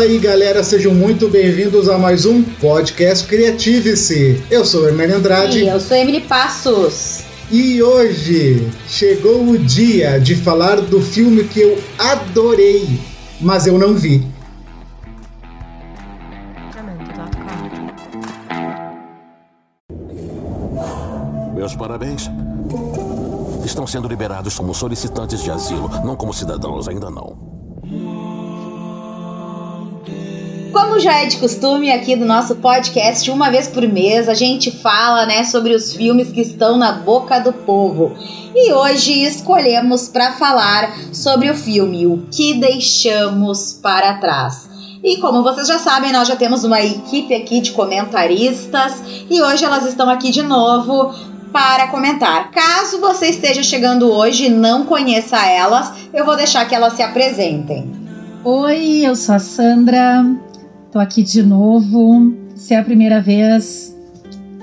Fala aí, galera, sejam muito bem-vindos a mais um podcast Criative-se. Eu sou o Hermênio Andrade. E eu sou Emily Passos. E hoje chegou o dia de falar do filme que eu adorei, mas eu não vi. Meus parabéns. Estão sendo liberados como solicitantes de asilo, não como cidadãos, ainda não. Como já é de costume aqui do nosso podcast, uma vez por mês a gente fala, né, sobre os filmes que estão na boca do povo. E hoje escolhemos para falar sobre o filme O que deixamos para trás. E como vocês já sabem, nós já temos uma equipe aqui de comentaristas e hoje elas estão aqui de novo para comentar. Caso você esteja chegando hoje e não conheça elas, eu vou deixar que elas se apresentem. Oi, eu sou a Sandra, tô aqui de novo. Se é a primeira vez,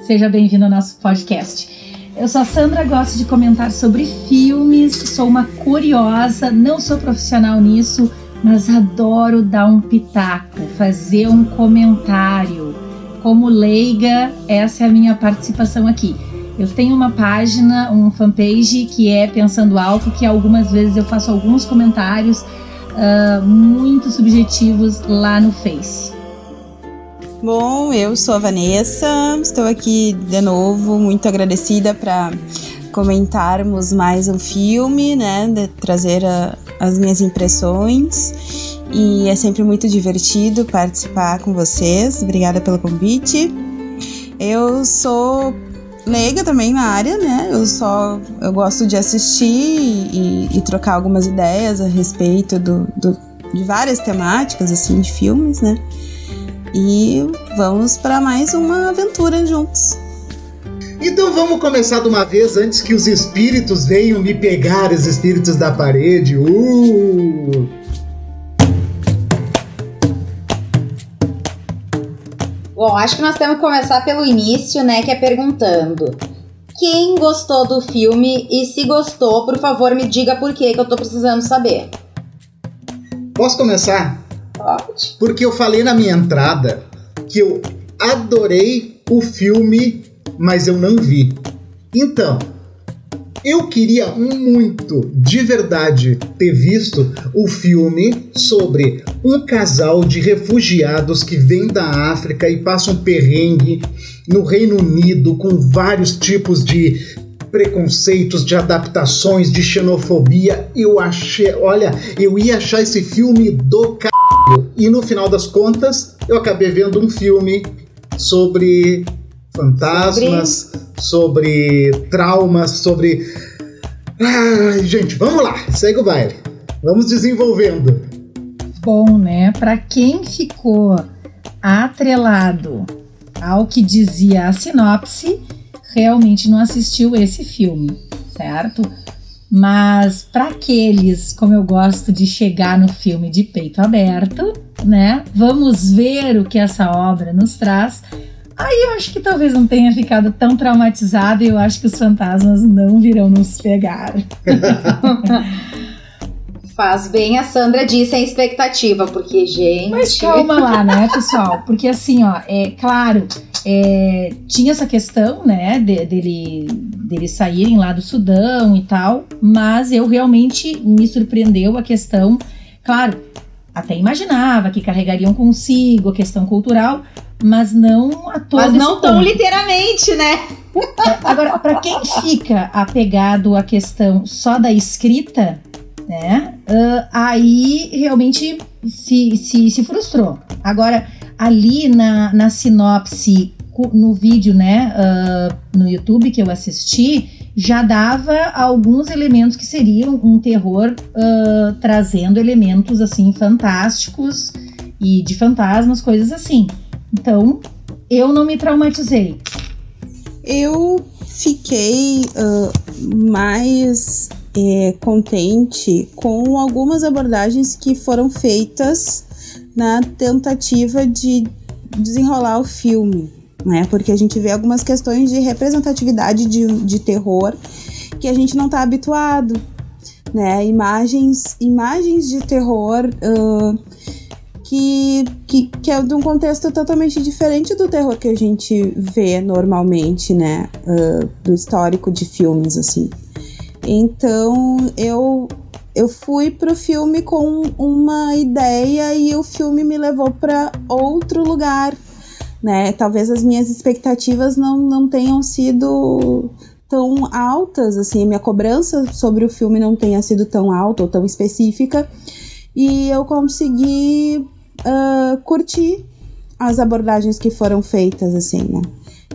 seja bem-vindo ao nosso podcast. Eu sou a Sandra, gosto de comentar sobre filmes, sou uma curiosa, não sou profissional nisso, mas adoro dar um pitaco, fazer um comentário. Como leiga, essa é a minha participação aqui. Eu tenho uma página, um fanpage que é Pensando Alto, que algumas vezes eu faço alguns comentários uh, muito subjetivos lá no Face. Bom, eu sou a Vanessa, estou aqui de novo, muito agradecida para comentarmos mais um filme, né, de trazer a, as minhas impressões e é sempre muito divertido participar com vocês. Obrigada pelo convite. Eu sou leiga também na área, né? Eu só eu gosto de assistir e, e trocar algumas ideias a respeito do, do, de várias temáticas assim de filmes, né? E vamos para mais uma aventura juntos. Então vamos começar de uma vez antes que os espíritos venham me pegar, os espíritos da parede. Uh! Bom, acho que nós temos que começar pelo início, né? Que é perguntando. Quem gostou do filme e se gostou, por favor, me diga por quê, que eu tô precisando saber. Posso começar? Porque eu falei na minha entrada que eu adorei o filme, mas eu não vi. Então, eu queria muito, de verdade, ter visto o filme sobre um casal de refugiados que vem da África e passa um perrengue no Reino Unido com vários tipos de preconceitos, de adaptações, de xenofobia. Eu achei, olha, eu ia achar esse filme do caralho. E no final das contas, eu acabei vendo um filme sobre fantasmas, sobre, sobre traumas, sobre. Ai, gente, vamos lá, segue o baile. Vamos desenvolvendo. Bom, né? Para quem ficou atrelado ao que dizia a sinopse, realmente não assistiu esse filme, certo? Mas para aqueles, como eu gosto de chegar no filme de peito aberto, né? Vamos ver o que essa obra nos traz. Aí eu acho que talvez não tenha ficado tão traumatizado e eu acho que os fantasmas não virão nos pegar. Faz bem a Sandra disse a expectativa, porque, gente. Mas calma lá, né, pessoal? Porque assim, ó, é claro, é, tinha essa questão, né, de, dele, deles saírem lá do Sudão e tal, mas eu realmente me surpreendeu a questão, claro, até imaginava que carregariam consigo a questão cultural, mas não a todo Mas não tão literalmente, né? Agora, para quem fica apegado à questão só da escrita, né? Uh, aí realmente se, se, se frustrou. Agora, ali na, na sinopse, no vídeo, né, uh, no YouTube que eu assisti, já dava alguns elementos que seriam um terror uh, trazendo elementos assim fantásticos e de fantasmas, coisas assim. Então, eu não me traumatizei. Eu fiquei uh, mais é, contente com algumas abordagens que foram feitas na tentativa de desenrolar o filme, né? Porque a gente vê algumas questões de representatividade de, de terror que a gente não está habituado, né? Imagens, imagens de terror uh, que, que, que é de um contexto totalmente diferente do terror que a gente vê normalmente, né? Uh, do histórico de filmes, assim. Então eu eu fui pro filme com uma ideia e o filme me levou para outro lugar, né? Talvez as minhas expectativas não, não tenham sido tão altas, assim, minha cobrança sobre o filme não tenha sido tão alta ou tão específica, e eu consegui uh, curtir as abordagens que foram feitas, assim, né?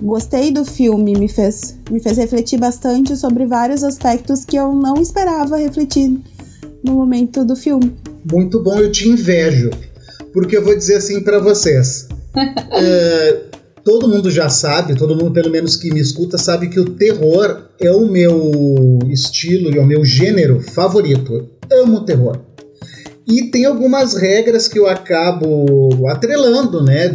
Gostei do filme, me fez, me fez refletir bastante sobre vários aspectos que eu não esperava refletir no momento do filme. Muito bom, eu te invejo. Porque eu vou dizer assim para vocês. é, todo mundo já sabe, todo mundo pelo menos que me escuta sabe que o terror é o meu estilo e é o meu gênero favorito. Eu amo terror. E tem algumas regras que eu acabo atrelando, né,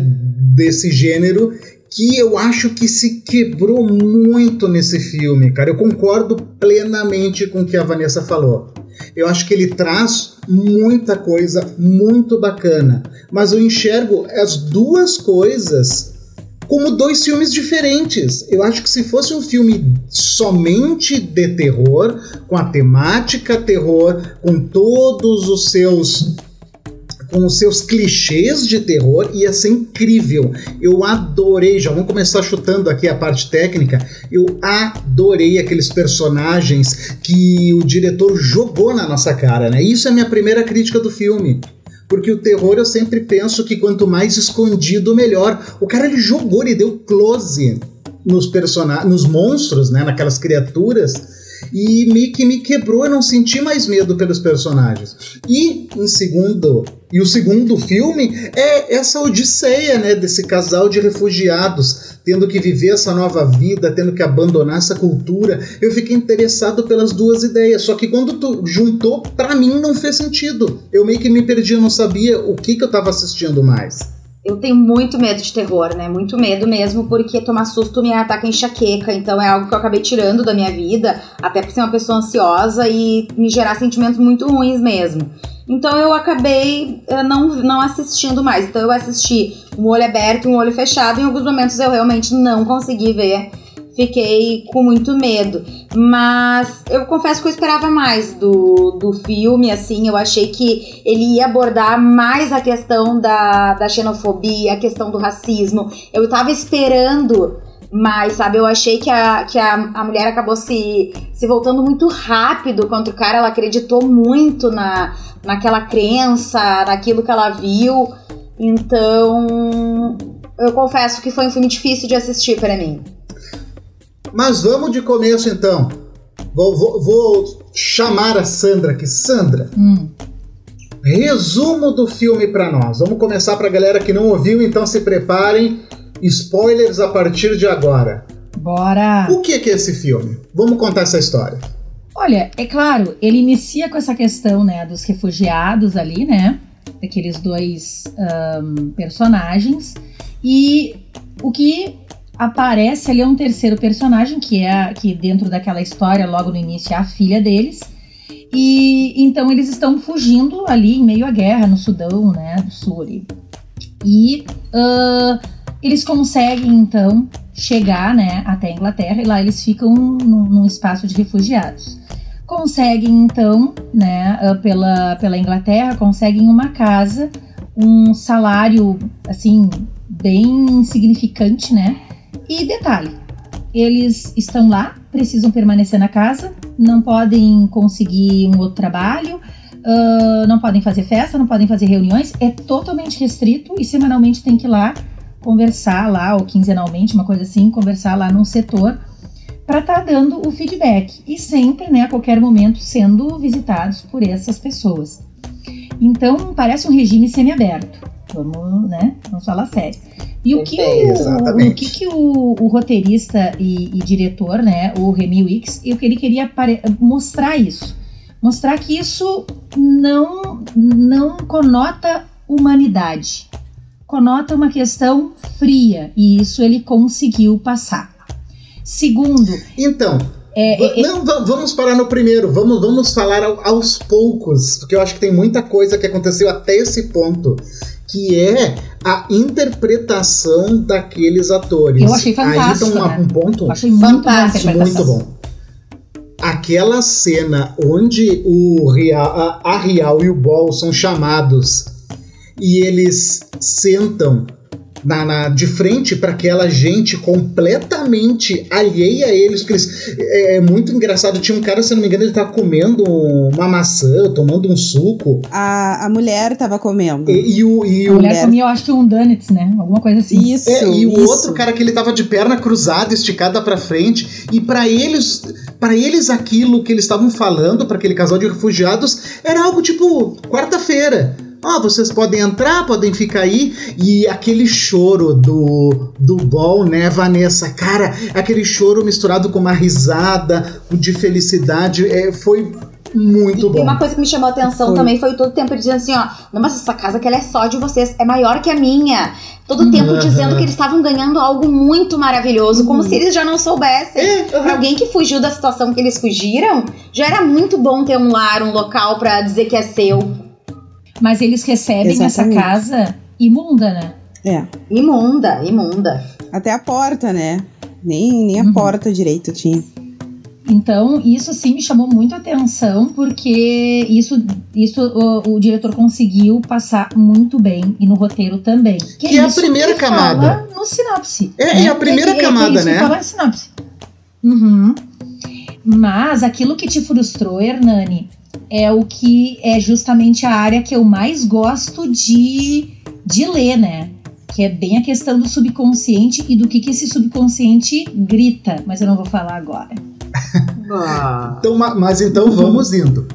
desse gênero que eu acho que se quebrou muito nesse filme, cara. Eu concordo plenamente com o que a Vanessa falou. Eu acho que ele traz muita coisa muito bacana, mas eu enxergo as duas coisas como dois filmes diferentes. Eu acho que se fosse um filme somente de terror, com a temática terror, com todos os seus com os seus clichês de terror, ia ser incrível. Eu adorei, já vamos começar chutando aqui a parte técnica. Eu adorei aqueles personagens que o diretor jogou na nossa cara, né? Isso é minha primeira crítica do filme porque o terror eu sempre penso que quanto mais escondido melhor. O cara ele jogou, ele deu close nos personagens, nos monstros, né, naquelas criaturas e me, que me quebrou, eu não senti mais medo pelos personagens. E em segundo, e o segundo filme é essa odisseia, né, desse casal de refugiados tendo que viver essa nova vida, tendo que abandonar essa cultura. Eu fiquei interessado pelas duas ideias, só que quando tu juntou, para mim não fez sentido. Eu meio que me perdi, eu não sabia o que que eu tava assistindo mais eu tenho muito medo de terror, né? Muito medo mesmo, porque tomar susto me ataca enxaqueca. Então é algo que eu acabei tirando da minha vida, até por ser uma pessoa ansiosa e me gerar sentimentos muito ruins mesmo. Então eu acabei uh, não, não assistindo mais. Então eu assisti um olho aberto e um olho fechado. Em alguns momentos eu realmente não consegui ver fiquei com muito medo. Mas eu confesso que eu esperava mais do, do filme, assim, eu achei que ele ia abordar mais a questão da, da xenofobia, a questão do racismo. Eu tava esperando mais, sabe? Eu achei que a, que a, a mulher acabou se, se voltando muito rápido contra o cara, ela acreditou muito na, naquela crença, naquilo que ela viu. Então, eu confesso que foi um filme difícil de assistir para mim. Mas vamos de começo então. Vou, vou, vou chamar a Sandra aqui. Sandra, hum. resumo do filme para nós. Vamos começar para a galera que não ouviu, então se preparem. Spoilers a partir de agora. Bora! O que é, que é esse filme? Vamos contar essa história. Olha, é claro, ele inicia com essa questão, né, dos refugiados ali, né, daqueles dois um, personagens e o que aparece ali um terceiro personagem, que é que dentro daquela história, logo no início, é a filha deles. E então eles estão fugindo ali em meio à guerra no Sudão, né, do Sul. Ali. E uh, eles conseguem então chegar, né, até a Inglaterra e lá eles ficam num, num espaço de refugiados. Conseguem então, né, uh, pela, pela Inglaterra, conseguem uma casa, um salário assim bem insignificante, né? E detalhe, eles estão lá, precisam permanecer na casa, não podem conseguir um outro trabalho, uh, não podem fazer festa, não podem fazer reuniões, é totalmente restrito e semanalmente tem que ir lá conversar lá, ou quinzenalmente, uma coisa assim, conversar lá num setor para estar tá dando o feedback e sempre, né, a qualquer momento, sendo visitados por essas pessoas. Então, parece um regime semiaberto. Vamos, né? Vamos falar sério. E o que, o, o, que, que o, o roteirista e, e, diretor, né, o Remy Wicks, que ele queria mostrar isso. Mostrar que isso não, não conota humanidade. Conota uma questão fria. E isso ele conseguiu passar. Segundo. Então, é, é, não, vamos parar no primeiro, vamos, vamos falar aos poucos, porque eu acho que tem muita coisa que aconteceu até esse ponto que é a interpretação daqueles atores. Eu achei fantástico. Aí então, né? um ponto achei muito Fantástico, muito bom. Aquela cena onde o Rial, a, a Rial e o Ball são chamados e eles sentam na, na- de frente para aquela gente completamente alheia a eles. porque eles- é, é muito engraçado. Tinha um cara, se não me engano, ele tava comendo uma maçã, tomando um suco. A, a mulher tava comendo. E, e o, e A o mulher mulher- comia, eu acho que um donuts, né? Alguma coisa assim. Isso, É, e o isso. outro cara que ele tava de perna cruzada, esticada pra frente, e pra eles, para eles aquilo que eles estavam falando para aquele casal de refugiados era algo tipo quarta-feira. Ó, vocês podem entrar, podem ficar aí. E aquele choro do, do Ball, né, Vanessa? Cara, aquele choro misturado com uma risada, de felicidade, é, foi muito E bom. uma coisa que me chamou a atenção Foi. também foi todo o tempo dizendo assim, ó, não, mas essa casa que ela é só de vocês, é maior que a minha. Todo o tempo Aham. dizendo que eles estavam ganhando algo muito maravilhoso, como se eles já não soubessem. É, aham. alguém que fugiu da situação que eles fugiram, já era muito bom ter um lar, um local pra dizer que é seu. Mas eles recebem essa Exatamente. casa imunda, né? É. Imunda, imunda. Até a porta, né? Nem, nem a Uhum. porta direito tinha. Então, isso sim me chamou muito a atenção, porque isso, isso o, o diretor conseguiu passar muito bem, e no roteiro também. Que é a isso primeira que camada. fala no sinopse. É, né? é a primeira que- camada, que isso né? que fala sinopse. Uhum. Mas aquilo que te frustrou, Hernani, é o que é justamente a área que eu mais gosto de, de ler, né? Que é bem a questão do subconsciente e do que, que esse subconsciente grita. Mas eu não vou falar agora. Então, ma- mas então vamos indo.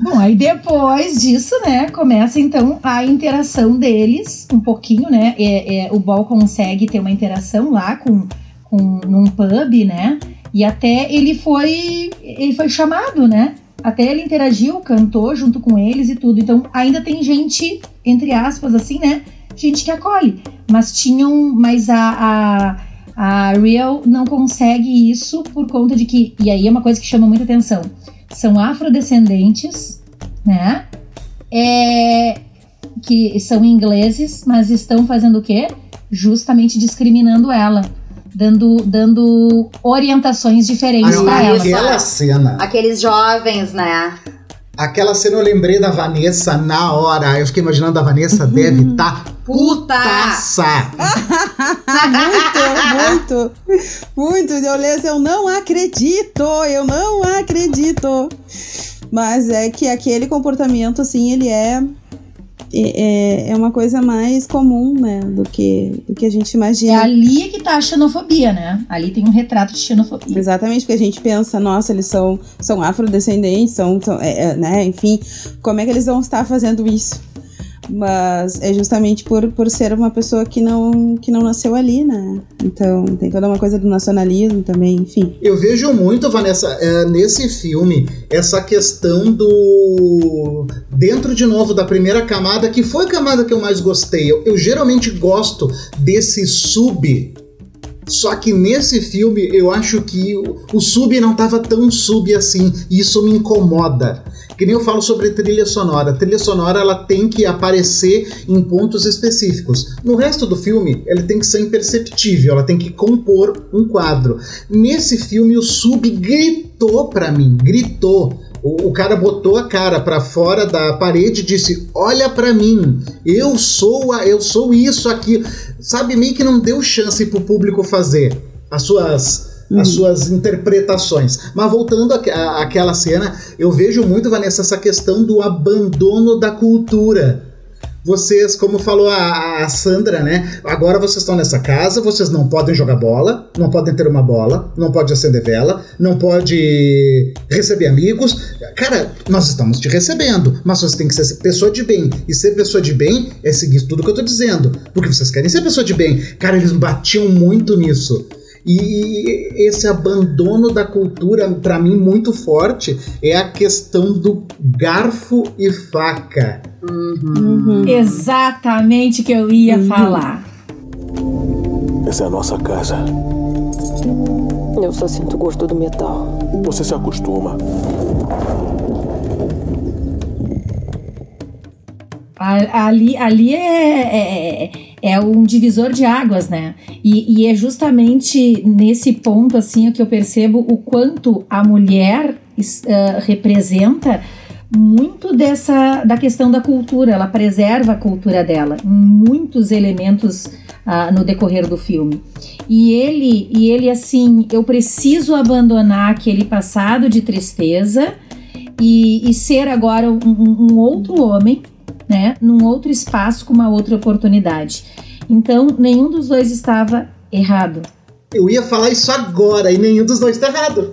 Bom, aí depois disso, né, começa então a interação deles, um pouquinho, né? É, é, o Ball consegue ter uma interação lá com, com num pub, né? E até ele foi ele foi chamado, né? Até ele interagiu, cantou junto com eles e tudo. Então ainda tem gente, entre aspas, assim, né? Gente que acolhe. Mas tinham. Mas a, a, a Real não consegue isso por conta de que. E aí é uma coisa que chama muita atenção são afrodescendentes, né? É, que são ingleses, mas estão fazendo o quê? Justamente discriminando ela, dando, dando orientações diferentes para ela. aquela cena. Aqueles jovens, né? Aquela cena eu lembrei da Vanessa na hora. Eu fiquei imaginando a Vanessa deve estar Puta! putaça. muito, muito, muito. Eu leio eu não acredito, eu não acredito. Mas é que aquele comportamento, assim, ele é, é, é uma coisa mais comum, né, do que, do que a gente É imagina. ali que tá a xenofobia, né? Ali tem um retrato de xenofobia. Exatamente, porque a gente pensa, nossa, eles são, são afrodescendentes, são, são é, é, né, enfim, como é que eles vão estar fazendo isso? Mas é justamente por, por ser uma pessoa que não, que não nasceu ali, né? Então tem toda uma coisa do nacionalismo também, enfim. Eu vejo muito, Vanessa, é, nesse filme, essa questão do. Dentro de novo da primeira camada, que foi a camada que eu mais gostei. Eu, eu geralmente gosto desse sub. Só que nesse filme eu acho que o, o sub não tava tão sub assim. E isso me incomoda. Que nem eu falo sobre trilha sonora. A trilha sonora ela tem que aparecer em pontos específicos. No resto do filme, ela tem que ser imperceptível, ela tem que compor um quadro. Nesse filme, o sub gritou pra mim, gritou. O, o cara botou a cara pra fora da parede e disse: "Olha pra mim, eu sou a, eu sou isso aqui". Sabe meio que não deu chance pro público fazer as suas as suas interpretações. Mas voltando àquela cena, eu vejo muito, Vanessa, essa questão do abandono da cultura. Vocês, como falou a, a Sandra, né? Agora vocês estão nessa casa, vocês não podem jogar bola, não podem ter uma bola, não pode acender vela, não pode receber amigos. Cara, nós estamos te recebendo, mas vocês têm que ser pessoa de bem. E ser pessoa de bem é seguir tudo que eu tô dizendo. Porque vocês querem ser pessoa de bem. Cara, eles batiam muito nisso. E esse abandono da cultura, pra mim, muito forte, é a questão do garfo e faca. Uhum. Exatamente o que eu ia Uhum. falar. Essa é a nossa casa. Eu só sinto o gosto do metal. Você se acostuma. Ali, ali é, é, é, um divisor de águas, né? E, e, é justamente nesse ponto assim que eu percebo o quanto a mulher uh, representa muito dessa da questão da cultura. Ela preserva a cultura dela, muitos elementos uh, no decorrer do filme. E ele, e ele assim, eu preciso abandonar aquele passado de tristeza e, e ser agora um, um, outro homem, né, num outro espaço com uma outra oportunidade. Então, nenhum dos dois estava errado. Eu ia falar isso agora e nenhum dos dois está errado.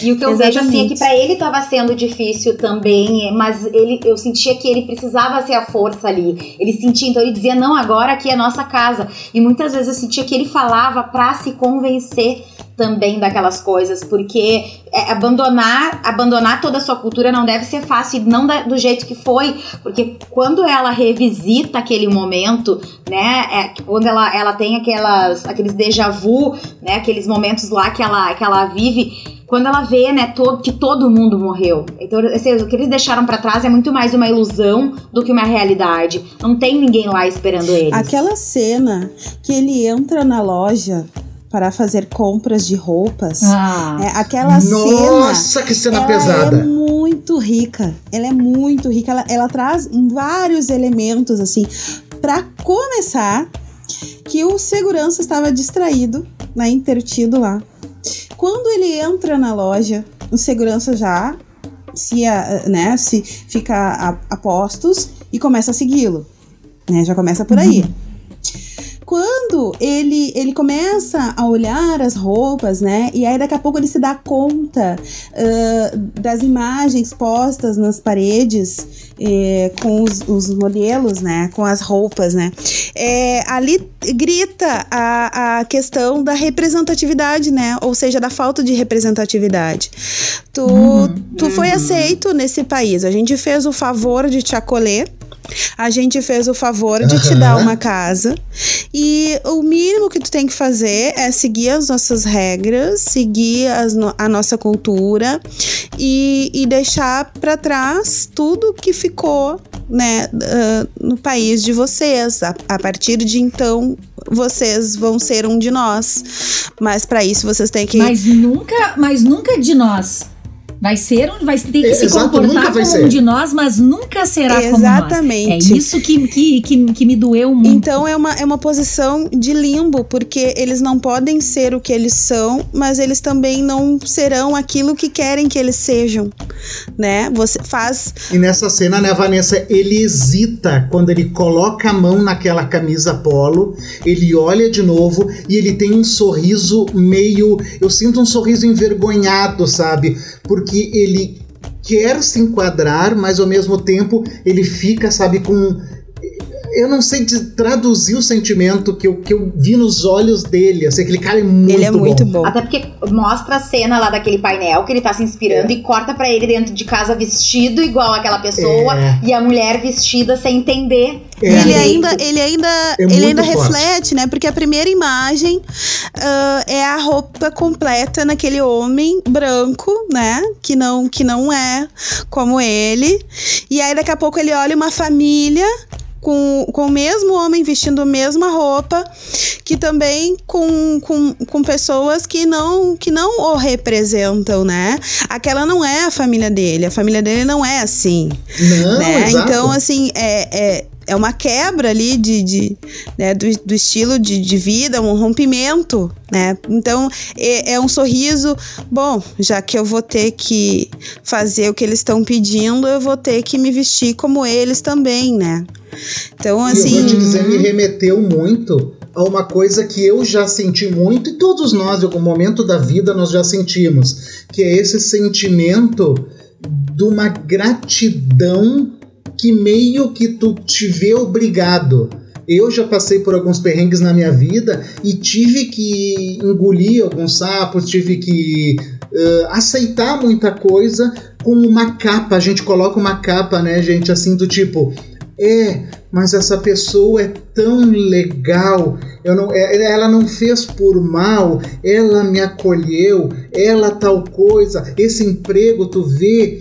E o que eu Exatamente. vejo assim é que para ele estava sendo difícil também, mas ele, eu sentia que ele precisava ser a força ali. Ele sentia, então ele dizia: "Não, agora aqui é nossa casa". E muitas vezes eu sentia que ele falava para se convencer também daquelas coisas, porque é, abandonar abandonar toda a sua cultura não deve ser fácil, não da, do jeito que foi, porque quando ela revisita aquele momento, né, é, quando ela, ela tem aquelas aqueles déjà vu, né, aqueles momentos lá que ela que ela vive quando ela vê, né, todo, que todo mundo morreu. Então, assim, o que eles deixaram para trás é muito mais uma ilusão do que uma realidade. Não tem ninguém lá esperando eles. Aquela cena que ele entra na loja para fazer compras de roupas. Ah. É, aquela Nossa, cena. Nossa, que cena pesada! É muito rica. Ela é muito rica. Ela, ela traz vários elementos, assim. Para começar, que o segurança estava distraído, né, intertido lá. Quando ele entra na loja, o segurança já se, né, se fica a, a postos e começa a segui-lo. Né, já começa por aí. Uhum quando ele, ele começa a olhar as roupas, né? E aí daqui a pouco ele se dá conta uh, das imagens postas nas paredes eh, com os, os, modelos, né? Com as roupas, né? É, ali grita a, a questão da representatividade, né? Ou seja, da falta de representatividade. Tu, uhum. tu foi aceito nesse país. A gente fez o favor de te acolher a gente fez o favor de te dar uma casa e o mínimo que tu tem que fazer é seguir as nossas regras, seguir as, a nossa cultura e, e deixar para trás tudo que ficou né, uh, no país de vocês. A, a, partir de então, vocês vão ser um de nós. Mas para isso vocês têm que. Mas nunca, mas nunca de nós. Vai ser, vai ter que é, se exato, comportar como ser. um de nós, mas nunca será Exatamente. como nós. É isso que, que, que, que, me doeu muito. Então é uma, é uma posição de limbo, porque eles não podem ser o que eles são, mas eles também não serão aquilo que querem que eles sejam, né? Você faz... E nessa cena, né, Vanessa, ele hesita quando ele coloca a mão naquela camisa polo, ele olha de novo e ele tem um sorriso meio... Eu sinto um sorriso envergonhado, sabe? Porque ele quer se enquadrar, mas ao mesmo tempo ele fica, sabe, com eu não sei traduzir o sentimento que eu, que eu vi nos olhos dele. Assim, aquele cara é muito Ele é muito bom. bom. Até porque mostra a cena lá daquele painel que ele tá se inspirando é. e corta para ele dentro de casa vestido igual aquela pessoa é. e a mulher vestida sem entender. É. Ele ainda, ele ainda, é ele ainda reflete, né? Porque a primeira imagem uh, é a roupa completa naquele homem branco, né? Que não, que não é como ele. E aí daqui a pouco ele olha uma família com, com o mesmo homem vestindo a mesma roupa, que também com, com, com pessoas que não, que não o representam, né? Aquela não é a família dele, a família dele não é assim. Não, né? Então, assim, é, é é uma quebra ali de, de né, do, do, estilo de, de, vida, um rompimento, né? Então é, é, um sorriso. Bom, já que eu vou ter que fazer o que eles estão pedindo, eu vou ter que me vestir como eles também, né? Então, assim. eu vou te dizer, me remeteu muito a uma coisa que eu já senti muito, e todos nós, em algum momento da vida, nós já sentimos, que é esse sentimento de uma gratidão que meio que tu te vê obrigado. Eu já passei por alguns perrengues na minha vida e tive que engolir alguns sapos, tive que uh, aceitar muita coisa com uma capa. A gente coloca uma capa, né, gente, assim do tipo, é, mas essa pessoa é tão legal. Eu não, é, ela não fez por mal, ela me acolheu, ela tal coisa. Esse emprego, tu vê,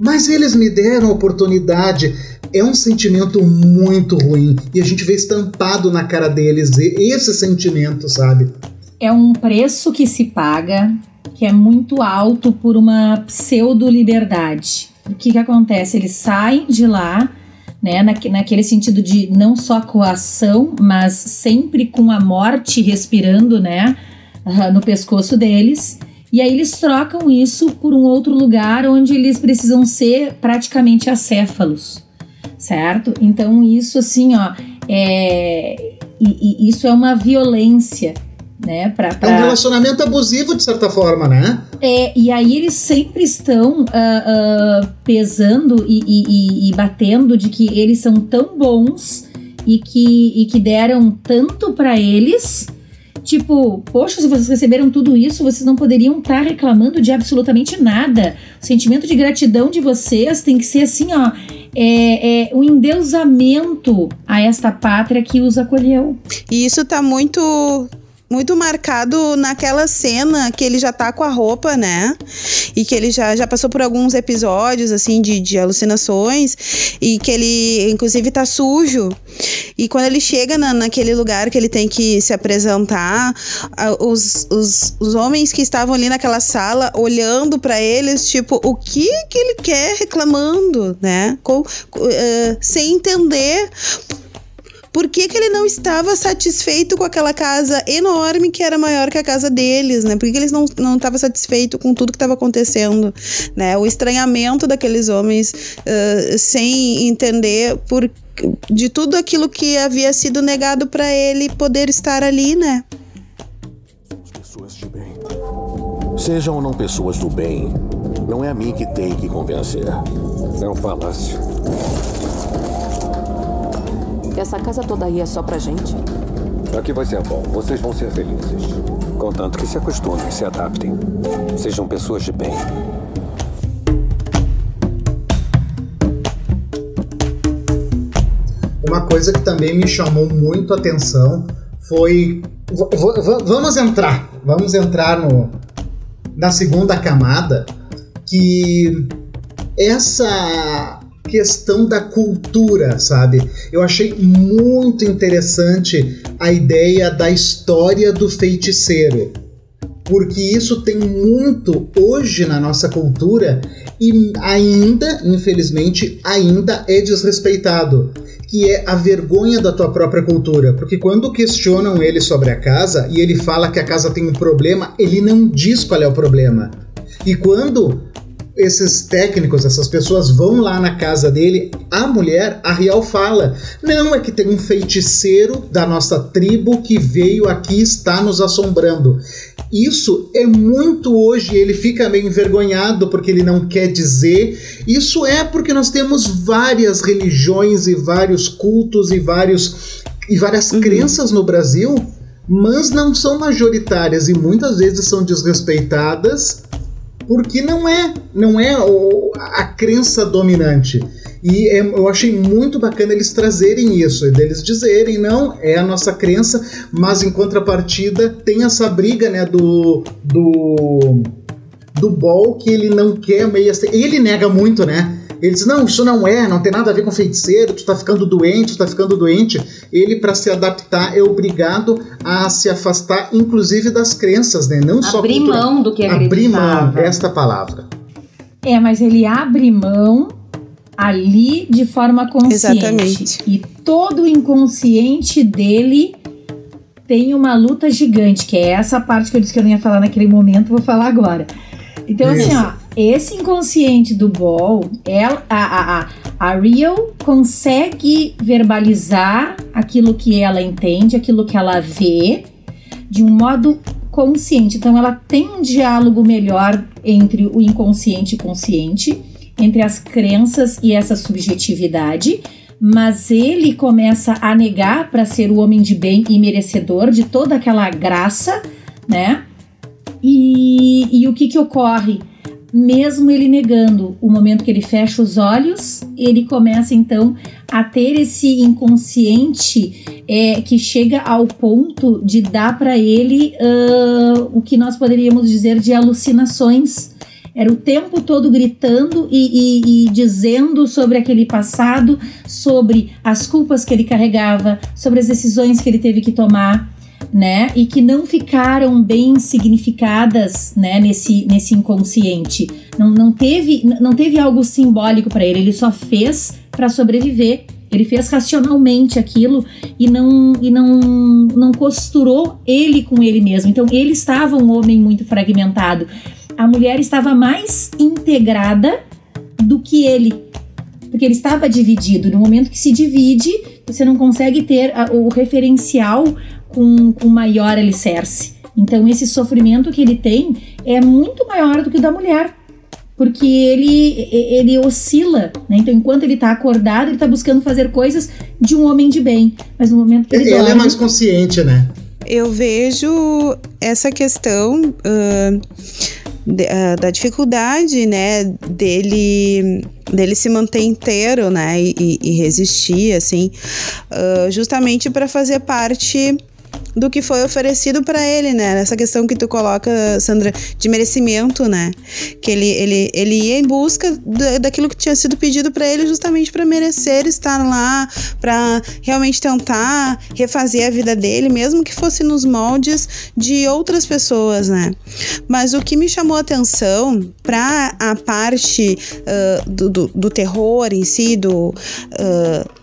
mas eles me deram a oportunidade. é um sentimento muito ruim e a gente vê estampado na cara deles esse sentimento, sabe? É um preço que se paga que é muito alto por uma pseudo-liberdade. O que, que acontece? Eles saem de lá, né, naquele sentido de não só coação, mas sempre com a morte respirando, né, no pescoço deles. E aí eles trocam isso por um outro lugar onde eles precisam ser praticamente acéfalos, certo? Então isso assim, ó, é, e, e isso é uma violência né? Pra, pra... É um relacionamento abusivo, de certa forma, né? É, e aí eles sempre estão uh, uh, pesando e, e, e, batendo de que eles são tão bons e que, e que deram tanto para eles. Tipo, poxa, se vocês receberam tudo isso, vocês não poderiam estar tá reclamando de absolutamente nada. O sentimento de gratidão de vocês tem que ser assim, ó. É, é um endeusamento a esta pátria que os acolheu. E isso tá muito muito marcado naquela cena que ele já tá com a roupa, né? E que ele já, já passou por alguns episódios, assim, de, de alucinações. E que ele, inclusive, tá sujo. E quando ele chega na, naquele lugar que ele tem que se apresentar, os, os, os homens que estavam ali naquela sala olhando para eles, tipo, o que que ele quer reclamando, né? Com, uh, sem entender por que, que ele não estava satisfeito com aquela casa enorme que era maior que a casa deles, né? Por que, que eles não não estavam satisfeitos com tudo que estava acontecendo, né? O estranhamento daqueles homens uh, sem entender por de tudo aquilo que havia sido negado para ele poder estar ali, né? Pessoas de bem. Sejam ou não pessoas do bem, não é a mim que tem que convencer. É um palácio. Essa casa toda aí é só pra gente? Aqui vai ser bom. Vocês vão ser felizes. Contanto que se acostumem, se adaptem. Sejam pessoas de bem. Uma coisa que também me chamou muito a atenção foi. vamos entrar. Vamos entrar no, na segunda camada. Que essa questão da cultura, sabe? Eu achei muito interessante a ideia da história do feiticeiro. Porque isso tem muito hoje na nossa cultura e ainda, infelizmente, ainda é desrespeitado que é a vergonha da tua própria cultura. Porque quando questionam ele sobre a casa e ele fala que a casa tem um problema, ele não diz qual é o problema. E quando esses técnicos, essas pessoas vão lá na casa dele, a mulher, a Rial fala: Não, é que tem um feiticeiro da nossa tribo que veio aqui e está nos assombrando. Isso é muito hoje, ele fica meio envergonhado porque ele não quer dizer. Isso é porque nós temos várias religiões e vários cultos e, vários, e várias uhum. crenças no Brasil, mas não são majoritárias e muitas vezes são desrespeitadas porque não é, não é a crença dominante. E é, eu achei muito bacana eles trazerem isso, deles dizerem, não, é a nossa crença, mas em contrapartida tem essa briga, né, do. do. do Ball que ele não quer meio. Ele nega muito, né? Ele diz: Não, isso não é, não tem nada a ver com feiticeiro, tu tá ficando doente, tu tá ficando doente. Ele, para se adaptar, é obrigado a se afastar, inclusive das crenças, né? Não abrir só Abrir mão do que acreditava. Abrir mão, esta palavra. É, mas ele abre mão ali de forma consciente. Exatamente. E todo o inconsciente dele tem uma luta gigante, que é essa parte que eu disse que eu não ia falar naquele momento, vou falar agora. Então, Isso. assim, ó, esse inconsciente do Ball, ela, a, a, a Real consegue verbalizar aquilo que ela entende, aquilo que ela vê, de um modo consciente. Então, ela tem um diálogo melhor entre o inconsciente e consciente, entre as crenças e essa subjetividade. Mas ele começa a negar para ser o homem de bem e merecedor de toda aquela graça, né? E, e o que que ocorre? Mesmo ele negando o momento que ele fecha os olhos, ele começa então a ter esse inconsciente é, que chega ao ponto de dar para ele uh, o que nós poderíamos dizer de alucinações. Era o tempo todo gritando e, e, e, dizendo sobre aquele passado, sobre as culpas que ele carregava, sobre as decisões que ele teve que tomar, né? E que não ficaram bem significadas, né? Nesse, nesse inconsciente. Não, não, teve, não teve algo simbólico para ele. Ele só fez para sobreviver. Ele fez racionalmente aquilo e não e não não costurou ele com ele mesmo. Então ele estava um homem muito fragmentado a mulher estava mais integrada do que ele. Porque ele estava dividido. No momento que se divide, você não consegue ter o referencial com, com maior alicerce. Então, esse sofrimento que ele tem é muito maior do que o da mulher. Porque ele, ele oscila, né? Então, enquanto ele está acordado, ele está buscando fazer coisas de um homem de bem. Mas no momento que ele, ele dorme... é mais consciente, né? Eu vejo essa questão... Uh da dificuldade, né, dele dele se manter inteiro, né, e, e resistir, assim, uh, justamente para fazer parte do que foi oferecido para ele, né? Essa questão que tu coloca, Sandra, de merecimento, né? Que ele, ele, ele ia em busca daquilo que tinha sido pedido para ele justamente para merecer estar lá, para realmente tentar refazer a vida dele, mesmo que fosse nos moldes de outras pessoas, né? Mas o que me chamou a atenção para a parte uh, do, do, do, terror em si, do. Uh,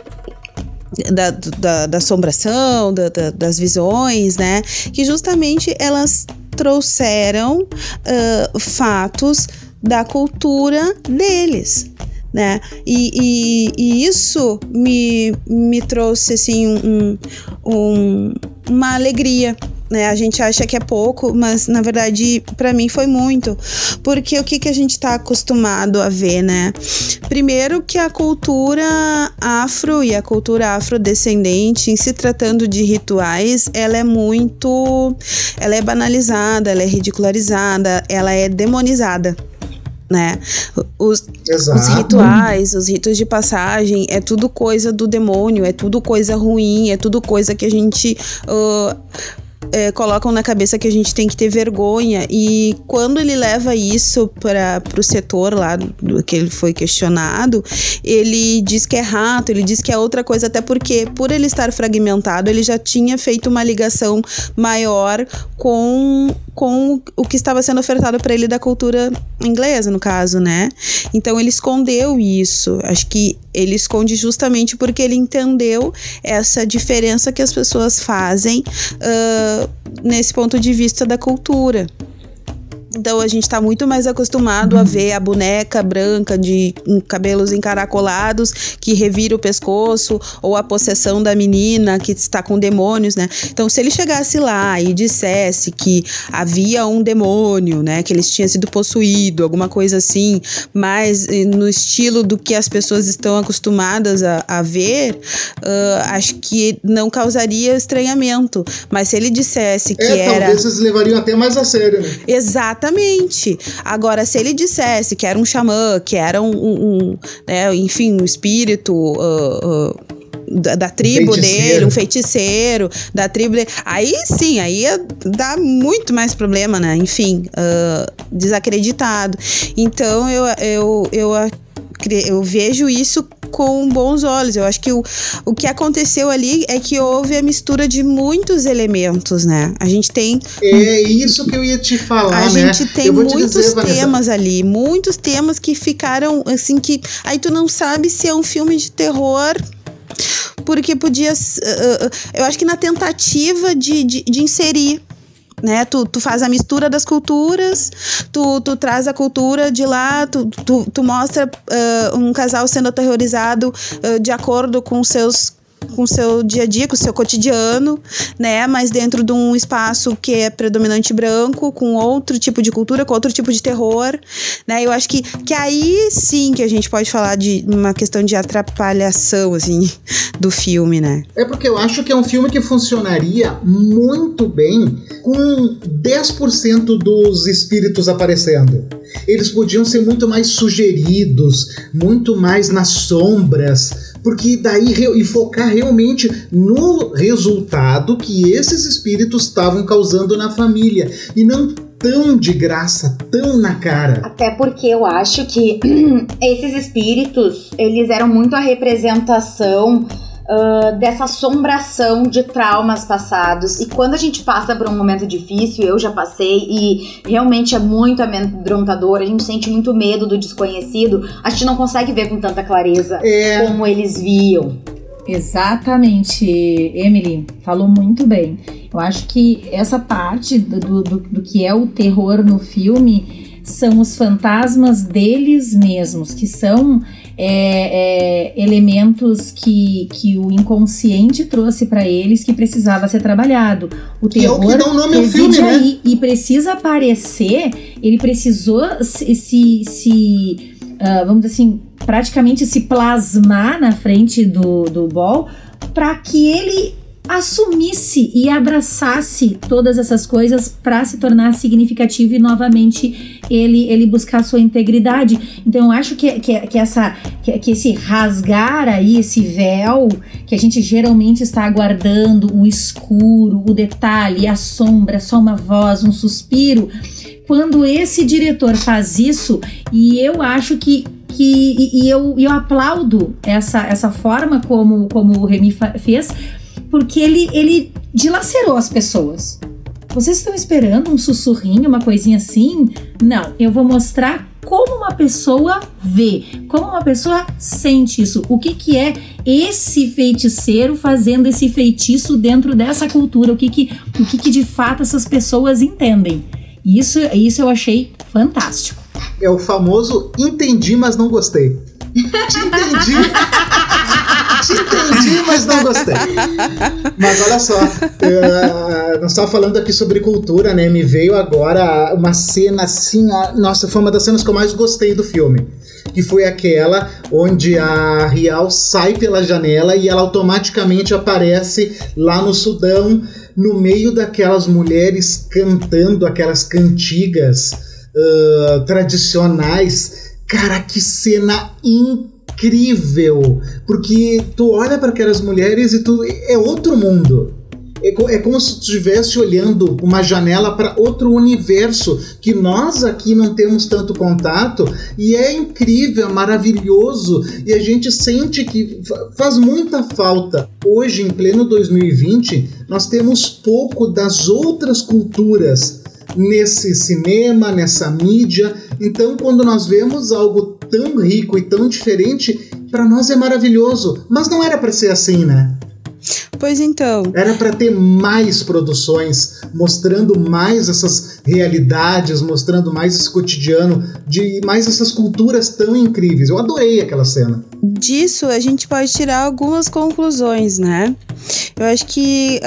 da, da, da assombração, da, da, das visões, né? Que justamente elas trouxeram uh, fatos da cultura deles. Né? E, e, e, isso me, me trouxe assim um, um, uma alegria, né? A gente acha que é pouco, mas na verdade para mim foi muito, porque o que, que a gente está acostumado a ver, né? Primeiro que a cultura afro e a cultura afrodescendente, em se tratando de rituais, ela é muito, ela é banalizada, ela é ridicularizada, ela é demonizada né? Os, os, rituais, os ritos de passagem, é tudo coisa do demônio, é tudo coisa ruim, é tudo coisa que a gente. Uh, é, colocam na cabeça que a gente tem que ter vergonha e quando ele leva isso para o setor lá do que ele foi questionado, ele diz que é rato, ele diz que é outra coisa, até porque por ele estar fragmentado, ele já tinha feito uma ligação maior com, com o que estava sendo ofertado para ele da cultura inglesa, no caso, né? Então ele escondeu isso. Acho que ele esconde justamente porque ele entendeu essa diferença que as pessoas fazem uh, nesse ponto de vista da cultura. Então a gente está muito mais acostumado a ver a boneca branca de cabelos encaracolados que revira o pescoço, ou a possessão da menina que está com demônios, né? Então, se ele chegasse lá e dissesse que havia um demônio, né? Que eles tinham sido possuído, alguma coisa assim, mas eh, no estilo do que as pessoas estão acostumadas a, a ver, uh, acho que não causaria estranhamento. Mas se ele dissesse que é, era. Talvez eles levariam até mais a sério, né? Exatamente Exatamente. Agora, se ele dissesse que era um xamã, que era um, um, um né, enfim, um espírito. Uh, uh, da, da, tribo dele, um feiticeiro da tribo dele. Aí sim, aí ia dar muito mais problema, né? Enfim, uh, desacreditado. Então eu, eu, eu, eu vejo isso com bons olhos. Eu acho que o, o que aconteceu ali é que houve a mistura de muitos elementos, né? A gente tem. É isso que eu ia te falar. A né? gente tem muitos dizer, temas ali, muitos temas que ficaram assim que. Aí tu não sabe se é um filme de terror porque podia. Uh, eu acho que na tentativa de, de, de inserir né? Tu, tu faz a mistura das culturas, tu, tu traz a cultura de lá, tu, tu, tu mostra uh, um casal sendo aterrorizado uh, de acordo com seus com o seu dia a dia, com o seu cotidiano, né? Mas dentro de um espaço que é predominante branco, com outro tipo de cultura, com outro tipo de terror, né? Eu acho que, que aí sim que a gente pode falar de uma questão de atrapalhação, assim, do filme, né? É porque eu acho que é um filme que funcionaria muito bem com 10% dos espíritos aparecendo. Eles podiam ser muito mais sugeridos, muito mais nas sombras, porque daí e focar realmente no resultado que esses espíritos estavam causando na família e não tão de graça, tão na cara. Até porque eu acho que esses espíritos, eles eram muito a representação uh, dessa assombração de traumas passados. E quando a gente passa por um momento difícil, eu já passei, e realmente é muito amedrontador, a gente sente muito medo do desconhecido, a gente não consegue ver com tanta clareza É. como eles viam. Exatamente, Emily, falou muito bem. Eu acho que essa parte do, do, do que é o terror no filme são os fantasmas deles mesmos, que são é, é, elementos que, que o inconsciente trouxe para eles que precisava ser trabalhado. O Que é o terror que dá o nome ao filme, né? aí e precisa aparecer, ele precisou se, se, se, ah, vamos dizer assim, praticamente se plasmar na frente do, do Ball para que ele assumisse e abraçasse todas essas coisas para se tornar significativo e novamente ele, ele buscar sua integridade. Então eu acho que, que, que essa, que, que esse rasgar aí, esse véu que a gente geralmente está aguardando, o escuro, o detalhe, a sombra, só uma voz, um suspiro, quando esse diretor faz isso, e eu acho que. que e, e eu, eu aplaudo essa, essa forma como, como o Remy fez, porque ele, ele dilacerou as pessoas. Vocês estão esperando um sussurrinho, uma coisinha assim? Não, eu vou mostrar como uma pessoa vê, como uma pessoa sente isso. O que, que é esse feiticeiro fazendo esse feitiço dentro dessa cultura? O que, que, o que, que de fato essas pessoas entendem? Isso, isso eu achei fantástico. É o famoso entendi, mas não gostei. Te entendi. Te entendi, mas não gostei. Mas olha só, eh, nós estávamos falando aqui sobre cultura, né? Me veio agora uma cena assim, nossa, foi uma das cenas que eu mais gostei do filme. Que foi aquela onde a Rial sai pela janela e ela automaticamente aparece lá no Sudão, no meio daquelas mulheres cantando aquelas cantigas ah, tradicionais. Cara, que cena incrível! Porque tu olha para aquelas mulheres e tu é outro mundo. É, é como se tu estivesse olhando uma janela para outro universo que nós aqui não temos tanto contato e é incrível, é maravilhoso e a gente sente que fa- faz muita falta. Hoje, em pleno 2020, nós temos pouco das outras culturas nesse cinema, nessa mídia. Então, quando nós vemos algo tão rico e tão diferente, para nós é maravilhoso. Mas não era para ser assim, né? Pois então, Era para ter mais produções mostrando mais essas realidades, mostrando mais esse cotidiano, de mais essas culturas tão incríveis. Eu adorei aquela cena. disso a gente pode tirar algumas conclusões, né? Eu acho que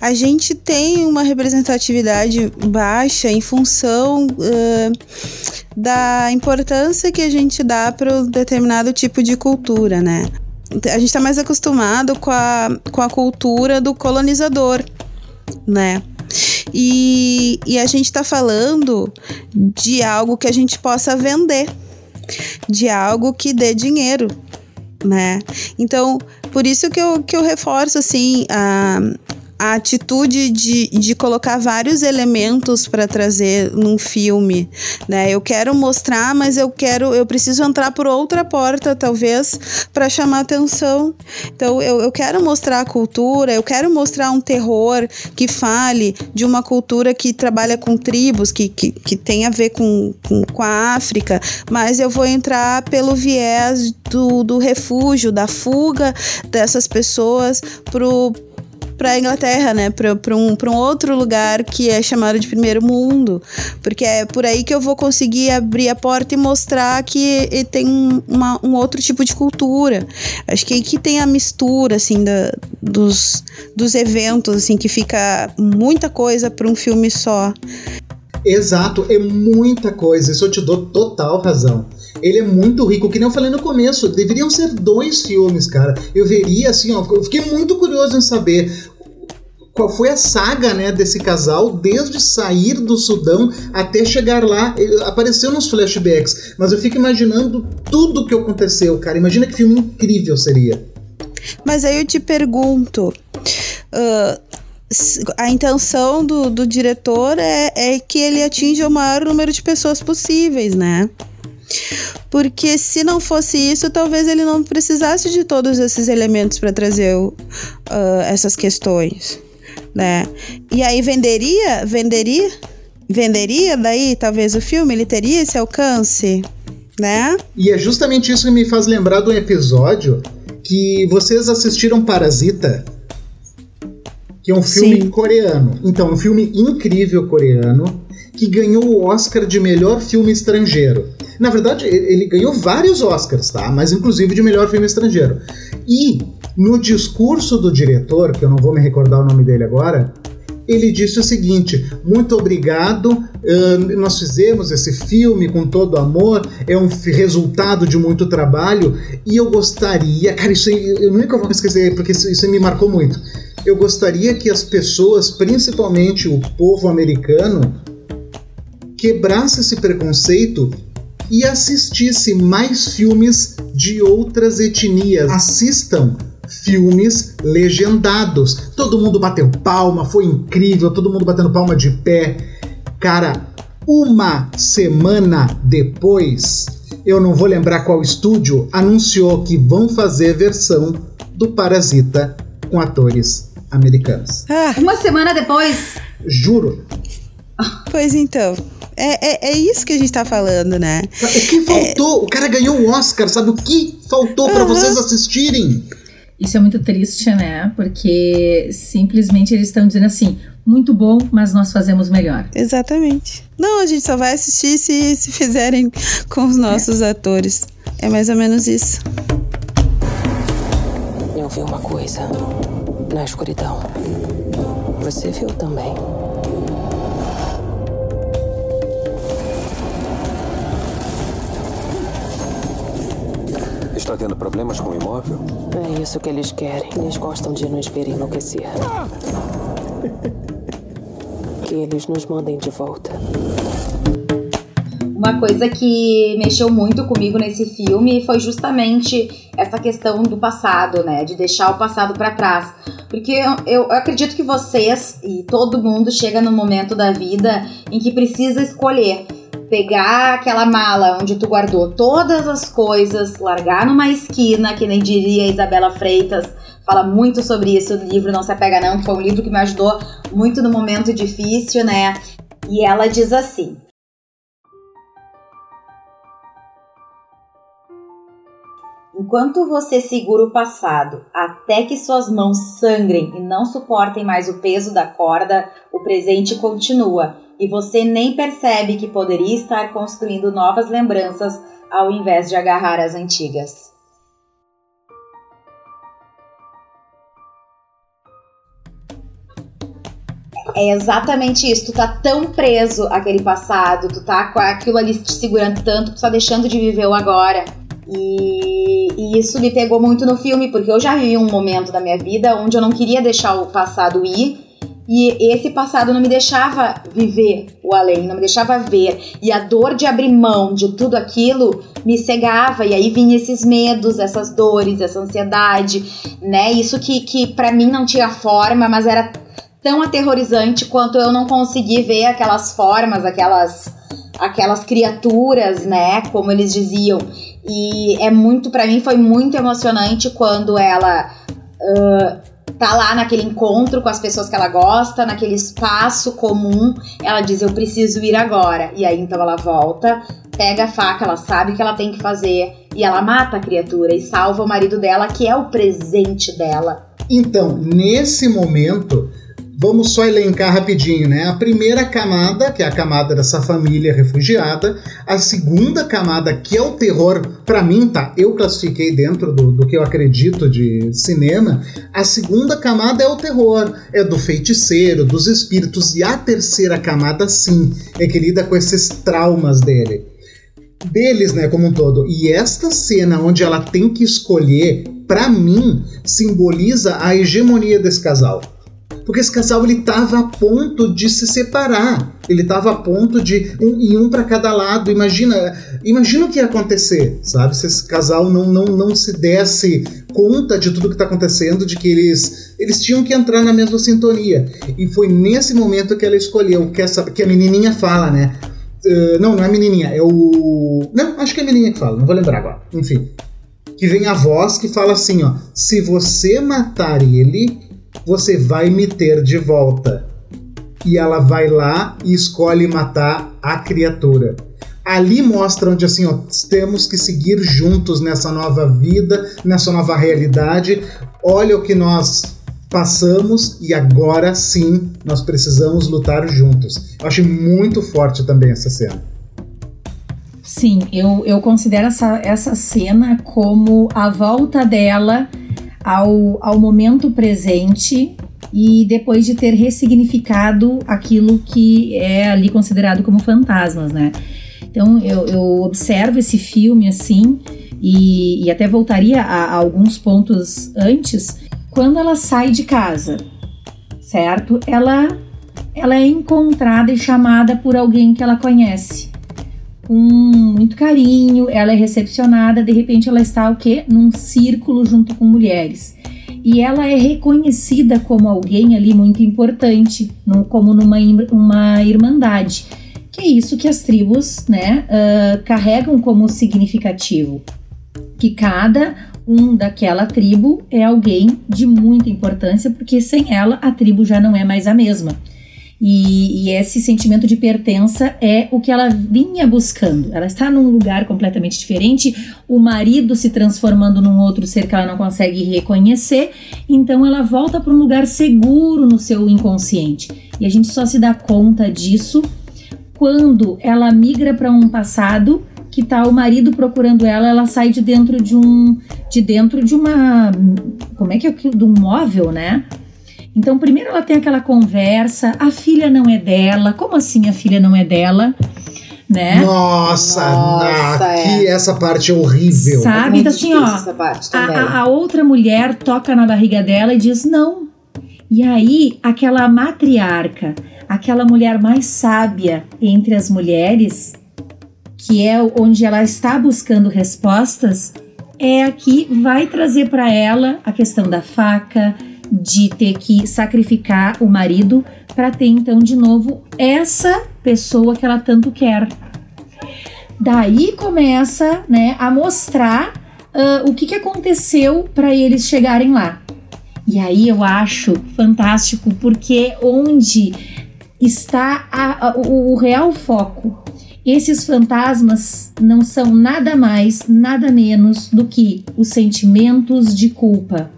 a gente tem uma representatividade baixa em função ahn, da importância que a gente dá para um determinado tipo de cultura, né? A gente está mais acostumado com a, com a cultura do colonizador, né? E, e a gente está falando de algo que a gente possa vender, de algo que dê dinheiro, né? Então, por isso que eu, que eu reforço, assim, a, a atitude de, de colocar vários elementos para trazer num filme, né? Eu quero mostrar, mas eu quero, eu preciso entrar por outra porta, talvez, para chamar atenção. Então, eu, eu quero mostrar a cultura, eu quero mostrar um terror que fale de uma cultura que trabalha com tribos, que, que, que tem a ver com, com, com a África, mas eu vou entrar pelo viés do, do refúgio, da fuga dessas pessoas pro para a Inglaterra, né? Para um, um outro lugar que é chamado de primeiro mundo. Porque é por aí que eu vou conseguir abrir a porta e mostrar que e tem um, uma, um outro tipo de cultura. Acho que aí que tem a mistura, assim, da, dos, dos eventos, assim, que fica muita coisa para um filme só. Exato, é muita coisa. Isso eu te dou total razão. Ele é muito rico, que nem eu falei no começo. Deveriam ser dois filmes, cara. Eu veria assim, ó. Eu fiquei muito curioso em saber qual foi a saga, né, desse casal desde sair do Sudão até chegar lá. Apareceu nos flashbacks, mas eu fico imaginando tudo que aconteceu, cara. Imagina que filme incrível seria. Mas aí eu te pergunto. ah, a intenção do, do diretor é, é que ele atinja o maior número de pessoas possíveis, né? Porque se não fosse isso, talvez ele não precisasse de todos esses elementos para trazer uh, essas questões, né? E aí venderia, venderia, venderia daí talvez o filme, ele teria esse alcance, né? E é justamente isso que me faz lembrar do episódio que vocês assistiram Parasita, que é um filme Sim. coreano. Então, um filme incrível coreano que ganhou o Oscar de melhor filme estrangeiro. Na verdade, ele ganhou vários Oscars, tá? Mas inclusive de melhor filme estrangeiro. E no discurso do diretor, que eu não vou me recordar o nome dele agora, ele disse o seguinte: muito obrigado, nós fizemos esse filme com todo amor, é um resultado de muito trabalho e eu gostaria, cara, isso eu nunca vou esquecer porque isso, isso me marcou muito. Eu gostaria que as pessoas, principalmente o povo americano, quebrasse esse preconceito e assistisse mais filmes de outras etnias. Assistam filmes legendados. Todo mundo bateu palma, foi incrível, todo mundo batendo palma de pé. Cara, uma semana depois, eu não vou lembrar qual estúdio, anunciou que vão fazer versão do Parasita com atores americanos. Ah. Uma semana depois? Juro. Pois então. É, é, é, isso que a gente tá falando, né? O que faltou? É... O cara ganhou o Oscar, sabe? O que faltou uhum. para vocês assistirem? Isso é muito triste, né? Porque simplesmente eles estão dizendo assim: muito bom, mas nós fazemos melhor. Exatamente. Não, a gente só vai assistir se, se fizerem com os nossos é. atores. É mais ou menos isso. Eu vi uma coisa na escuridão. Você viu também. Está tendo problemas com o imóvel? É isso que eles querem. Eles gostam de nos ver enlouquecer. que eles nos mandem de volta. Uma coisa que mexeu muito comigo nesse filme foi justamente essa questão do passado, né? De deixar o passado para trás. Porque eu, eu, acredito que vocês e todo mundo chega no momento da vida em que precisa escolher pegar aquela mala onde tu guardou todas as coisas, largar numa esquina, que nem diria Isabela Freitas, fala muito sobre isso no livro Não Se Apega Não, que foi um livro que me ajudou muito no momento difícil, né? E ela diz assim: Enquanto você segura o passado até que suas mãos sangrem e não suportem mais o peso da corda, o presente continua e você nem percebe que poderia estar construindo novas lembranças ao invés de agarrar as antigas. É exatamente isso. Tu tá tão preso àquele passado, tu tá com aquilo ali te segurando tanto, tu tá deixando de viver o agora. E, e, isso me pegou muito no filme, porque eu já vivi um momento da minha vida onde eu não queria deixar o passado ir e esse passado não me deixava viver o além, não me deixava ver. E a dor de abrir mão de tudo aquilo me cegava. E aí vinha esses medos, essas dores, essa ansiedade, né? Isso que, que para mim não tinha forma, mas era tão aterrorizante quanto eu não conseguir ver aquelas formas, aquelas aquelas criaturas, né, como eles diziam. E é muito para mim foi muito emocionante quando ela uh, tá lá naquele encontro com as pessoas que ela gosta, naquele espaço comum, ela diz: Eu preciso ir agora. E aí então ela volta, pega a faca, ela sabe o que ela tem que fazer e ela mata a criatura e salva o marido dela, que é o presente dela. Então, nesse momento, Vamos só elencar rapidinho, né? A primeira camada, que é a camada dessa família refugiada, a segunda camada, que é o terror, para mim, tá? Eu classifiquei dentro do, do que eu acredito de cinema. A segunda camada é o terror, é do feiticeiro, dos espíritos, e a terceira camada, sim, é que lida com esses traumas dele deles, né, como um todo. E esta cena onde ela tem que escolher, para mim, simboliza a hegemonia desse casal porque esse casal ele tava a ponto de se separar. Ele tava a ponto de um um para cada lado. Imagina, imagina o que ia acontecer, sabe? Se esse casal não não, não se desse conta de tudo que tá acontecendo, de que eles eles tinham que entrar na mesma sintonia. E foi nesse momento que ela escolheu, que, essa, que a menininha fala, né? Uh, não, não é a menininha, é o. Não, acho que é a menininha que fala, não vou lembrar agora. Enfim. Que vem a voz que fala assim: ó, se você matar ele, você vai me ter de volta. E ela vai lá e escolhe matar a criatura. Ali mostra onde assim, ó, temos que seguir juntos nessa nova vida, nessa nova realidade. Olha o que nós passamos e agora sim nós precisamos lutar juntos. Eu acho muito forte também essa cena. Sim, eu, eu considero essa, essa cena como a volta dela ao, ao momento presente e depois de ter ressignificado aquilo que é ali considerado como fantasmas, né? Então eu, eu observo esse filme assim e, e até voltaria a, a alguns pontos antes quando ela sai de casa, certo? Ela ela é encontrada e chamada por alguém que ela conhece. Com muito carinho, ela é recepcionada, de repente ela está o quê? Num círculo junto com mulheres. E ela é reconhecida como alguém ali muito importante, como numa uma irmandade. Que é isso que as tribos né, uh, carregam como significativo. Que cada um daquela tribo é alguém de muita importância, porque sem ela a tribo já não é mais a mesma. E, e, esse sentimento de pertença é o que ela vinha buscando. Ela está num lugar completamente diferente, o marido se transformando num outro ser que ela não consegue reconhecer, então ela volta para um lugar seguro no seu inconsciente. E a gente só se dá conta disso quando ela migra para um passado que tá o marido procurando ela, ela sai de dentro de um de dentro de uma como é que é de um móvel, né? Então, primeiro ela tem aquela conversa, a filha não é dela. Como assim a filha não é dela? Né? Nossa, Nossa na, é. que essa parte é horrível. Sabe? É então, assim, ó, a, a outra mulher toca na barriga dela e diz não. E aí, aquela matriarca, aquela mulher mais sábia entre as mulheres, que é onde ela está buscando respostas, é a que vai trazer para ela a questão da faca, de ter que sacrificar o marido para ter então de novo essa pessoa que ela tanto quer. Daí começa, né, a mostrar uh, o que, que aconteceu para eles chegarem lá. E aí eu acho fantástico porque onde está a, a, o, o real foco esses fantasmas não são nada mais, nada menos do que os sentimentos de culpa.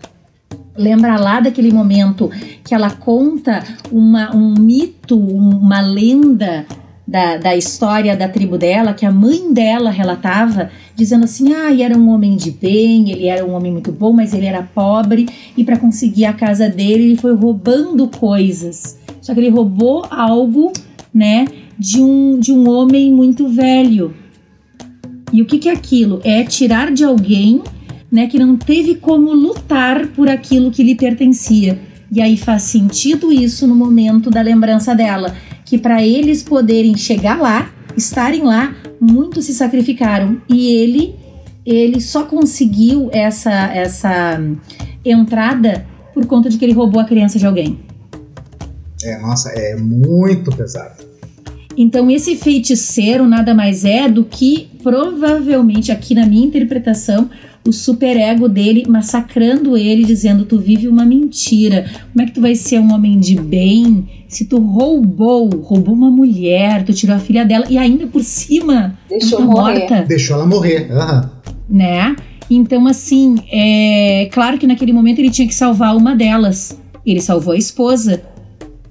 Lembra lá daquele momento que ela conta uma, um mito, uma lenda da, da história da tribo dela, que a mãe dela relatava, dizendo assim: ah, era um homem de bem, ele era um homem muito bom, mas ele era pobre, e para conseguir a casa dele, ele foi roubando coisas. Só que ele roubou algo, né, de um, de um homem muito velho. E o que, que é aquilo? É tirar de alguém né, que não teve como lutar por aquilo que lhe pertencia. E aí faz sentido isso no momento da lembrança dela, que para eles poderem chegar lá, estarem lá, muitos se sacrificaram e ele ele só conseguiu essa essa entrada por conta de que ele roubou a criança de alguém. É, nossa, é muito pesado. Então, esse feiticeiro nada mais é do que, provavelmente, aqui na minha interpretação, o superego dele massacrando ele, dizendo: Tu vive uma mentira. Como é que tu vai ser um homem de bem se tu roubou, roubou uma mulher, tu tirou a filha dela e ainda por cima deixou tá morta? Deixou ela morrer. Uhum. Né? Então, assim, é claro que naquele momento ele tinha que salvar uma delas. Ele salvou a esposa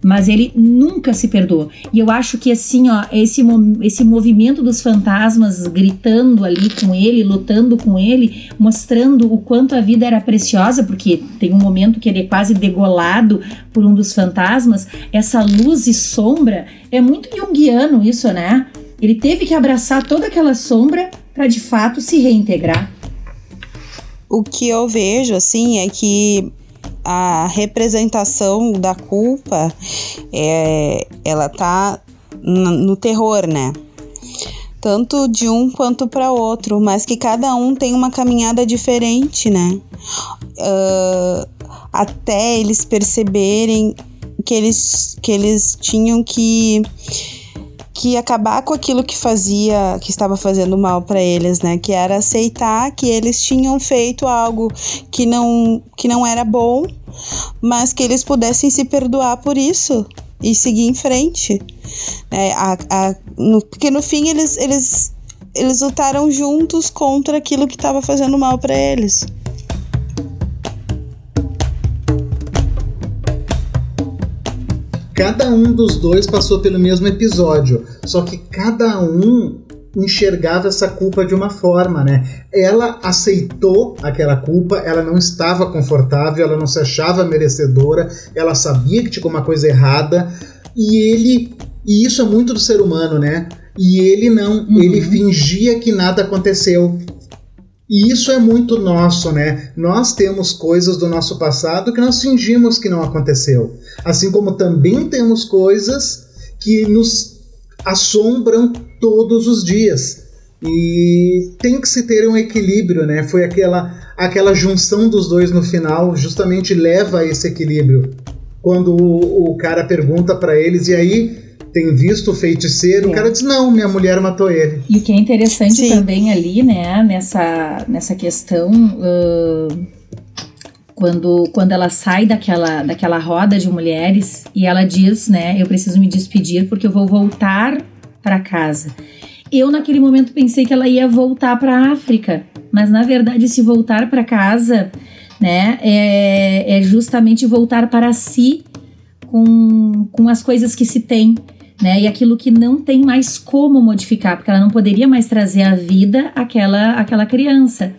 mas ele nunca se perdoa. E eu acho que assim, ó, esse, esse movimento dos fantasmas gritando ali com ele, lutando com ele, mostrando o quanto a vida era preciosa, porque tem um momento que ele é quase degolado por um dos fantasmas, essa luz e sombra, é muito junguiano isso, né? Ele teve que abraçar toda aquela sombra para de fato se reintegrar. O que eu vejo, assim, é que a representação da culpa é, ela tá no terror, né? Tanto de um quanto para outro, mas que cada um tem uma caminhada diferente, né? Uh, até eles perceberem que eles, que eles tinham que que acabar com aquilo que fazia, que estava fazendo mal para eles, né? Que era aceitar que eles tinham feito algo que não que não era bom, mas que eles pudessem se perdoar por isso e seguir em frente. É, a, a, no, porque no fim eles, eles, eles lutaram juntos contra aquilo que estava fazendo mal para eles. Cada um dos dois passou pelo mesmo episódio, só que cada um enxergava essa culpa de uma forma, né? Ela aceitou aquela culpa, ela não estava confortável, ela não se achava merecedora, ela sabia que tinha uma coisa errada e ele, e isso é muito do ser humano, né? E ele não, uhum. ele fingia que nada aconteceu. E isso é muito nosso, né? Nós temos coisas do nosso passado que nós fingimos que não aconteceu. Assim como também temos coisas que nos assombram todos os dias. E tem que se ter um equilíbrio, né? Foi aquela, aquela junção dos dois no final, justamente leva a esse equilíbrio. Quando o, o cara pergunta para eles, e aí, tem visto o feiticeiro? É. O cara diz: não, minha mulher matou ele. E o que é interessante Sim. também ali, né, nessa, nessa questão. Uh, quando, quando ela sai daquela, daquela roda de mulheres e ela diz, né, eu preciso me despedir porque eu vou voltar para casa. Eu naquele momento pensei que ela ia voltar para a África, mas na verdade se voltar para casa, né, é, é justamente voltar para si com, com as coisas que se tem, né, e aquilo que não tem mais como modificar, porque ela não poderia mais trazer à vida aquela, aquela criança.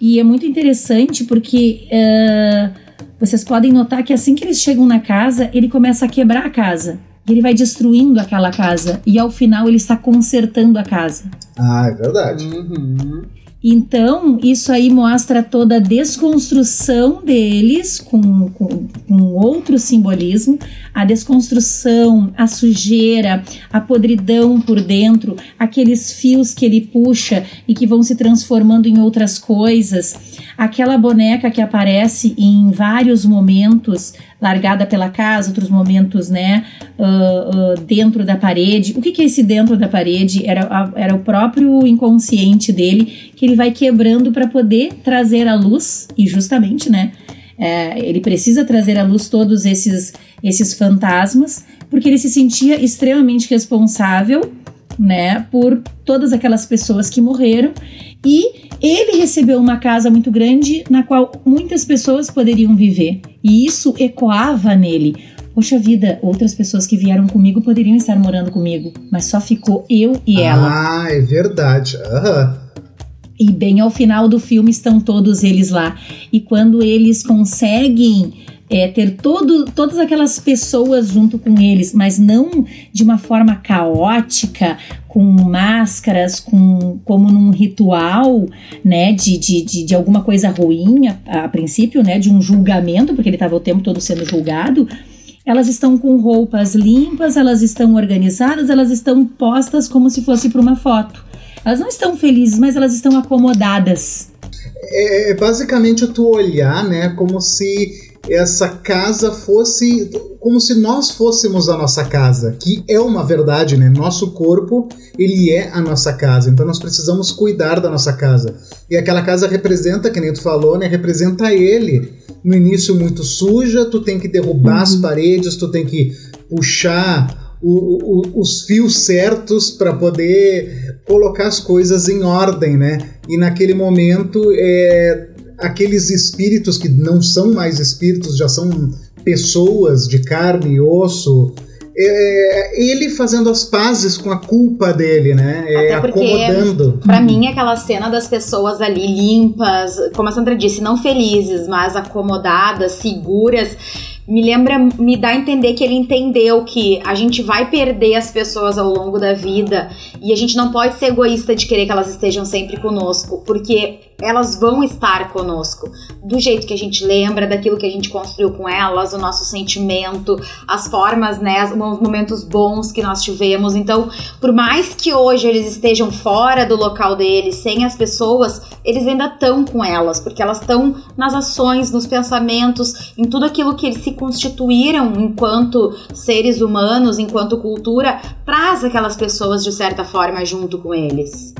E é muito interessante porque uh, vocês podem notar que assim que eles chegam na casa, ele começa a quebrar a casa. Ele vai destruindo aquela casa e ao final ele está consertando a casa. Ah, é verdade. Uhum. Então, isso aí mostra toda a desconstrução deles com, com, com, outro simbolismo, a desconstrução, a sujeira, a podridão por dentro, aqueles fios que ele puxa e que vão se transformando em outras coisas, aquela boneca que aparece em vários momentos largada pela casa, outros momentos, né, uh, uh, dentro da parede. O que, que é esse dentro da parede? Era, era o próprio inconsciente dele que ele vai quebrando para poder trazer à luz, e justamente, né, é, ele precisa trazer à luz todos esses, esses fantasmas, porque ele se sentia extremamente responsável, né, por todas aquelas pessoas que morreram e ele recebeu uma casa muito grande na qual muitas pessoas poderiam viver. E isso ecoava nele. Poxa vida, outras pessoas que vieram comigo poderiam estar morando comigo, mas só ficou eu e ela. Ah, é verdade. Uhum. E bem ao final do filme estão todos eles lá. E quando eles conseguem é, ter todo, todas aquelas pessoas junto com eles, mas não de uma forma caótica, com máscaras, com, como num ritual, né, de, de, de, de alguma coisa ruim, a, a, princípio, né, de um julgamento, porque ele estava o tempo todo sendo julgado, elas estão com roupas limpas, elas estão organizadas, elas estão postas como se fosse para uma foto. Elas não estão felizes, mas elas estão acomodadas. É, é basicamente tu olhar, né, como se essa casa fosse como se nós fôssemos a nossa casa, que é uma verdade, né? Nosso corpo, ele é a nossa casa, então nós precisamos cuidar da nossa casa. E aquela casa representa, que nem tu falou, né? Representa ele. No início muito suja, tu tem que derrubar uhum. as paredes, tu tem que puxar o, o, os fios certos para poder colocar as coisas em ordem, né? E naquele momento é, aqueles espíritos que não são mais espíritos, já são pessoas de carne e osso. É, ele fazendo as pazes com a culpa dele, né? É, Até porque, acomodando. Pra mim, aquela cena das pessoas ali limpas, como a Sandra disse, não felizes, mas acomodadas, seguras me lembra, me dá a entender que ele entendeu que a gente vai perder as pessoas ao longo da vida e a gente não pode ser egoísta de querer que elas estejam sempre conosco, porque elas vão estar conosco, do jeito que a gente lembra, daquilo que a gente construiu com elas, o nosso sentimento, as formas, né, os momentos bons que nós tivemos. Então, por mais que hoje eles estejam fora do local deles, sem as pessoas, eles ainda estão com elas, porque elas estão nas ações, nos pensamentos, em tudo aquilo que eles se constituíram enquanto seres humanos, enquanto cultura, traz aquelas pessoas de certa forma junto com eles.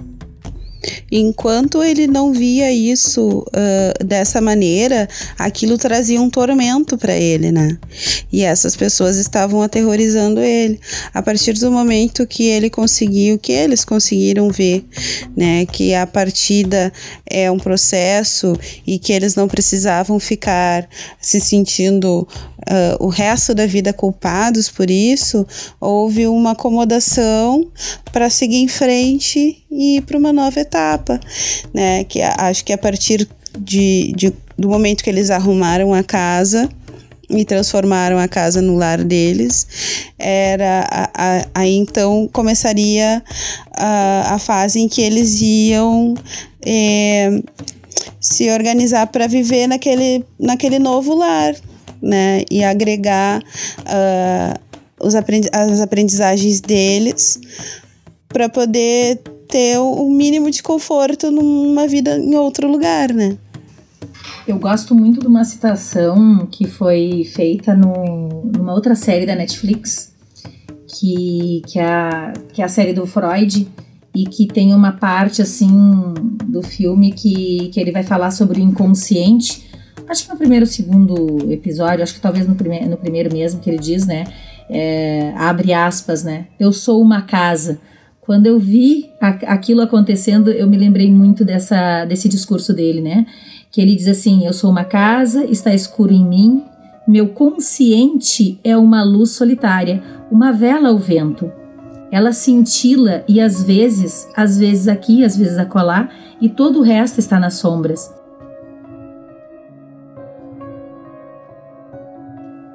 Enquanto ele não via isso uh, dessa maneira, aquilo trazia um tormento para ele, né? E essas pessoas estavam aterrorizando ele. A partir do momento que ele conseguiu, que eles conseguiram ver, né, que a partida é um processo e que eles não precisavam ficar se sentindo uh, o resto da vida culpados por isso, houve uma acomodação para seguir em frente e ir para uma nova etapa, né? Que acho que a partir de, de, do momento que eles arrumaram a casa e transformaram a casa no lar deles, era aí então começaria a, a fase em que eles iam é, se organizar para viver naquele, naquele novo lar, né? E agregar uh, os aprendi as aprendizagens deles para poder ter o mínimo de conforto numa vida em outro lugar, né? Eu gosto muito de uma citação que foi feita no, numa outra série da Netflix, que, que, é a, que é a série do Freud, e que tem uma parte assim do filme que, que ele vai falar sobre o inconsciente acho que no primeiro segundo episódio, acho que talvez no, prime no primeiro mesmo que ele diz, né? É, abre aspas, né? Eu sou uma casa. Quando eu vi aquilo acontecendo, eu me lembrei muito dessa, desse discurso dele, né? Que ele diz assim: Eu sou uma casa, está escuro em mim, meu consciente é uma luz solitária, uma vela ao vento. Ela cintila e às vezes, às vezes aqui, às vezes acolá, e todo o resto está nas sombras.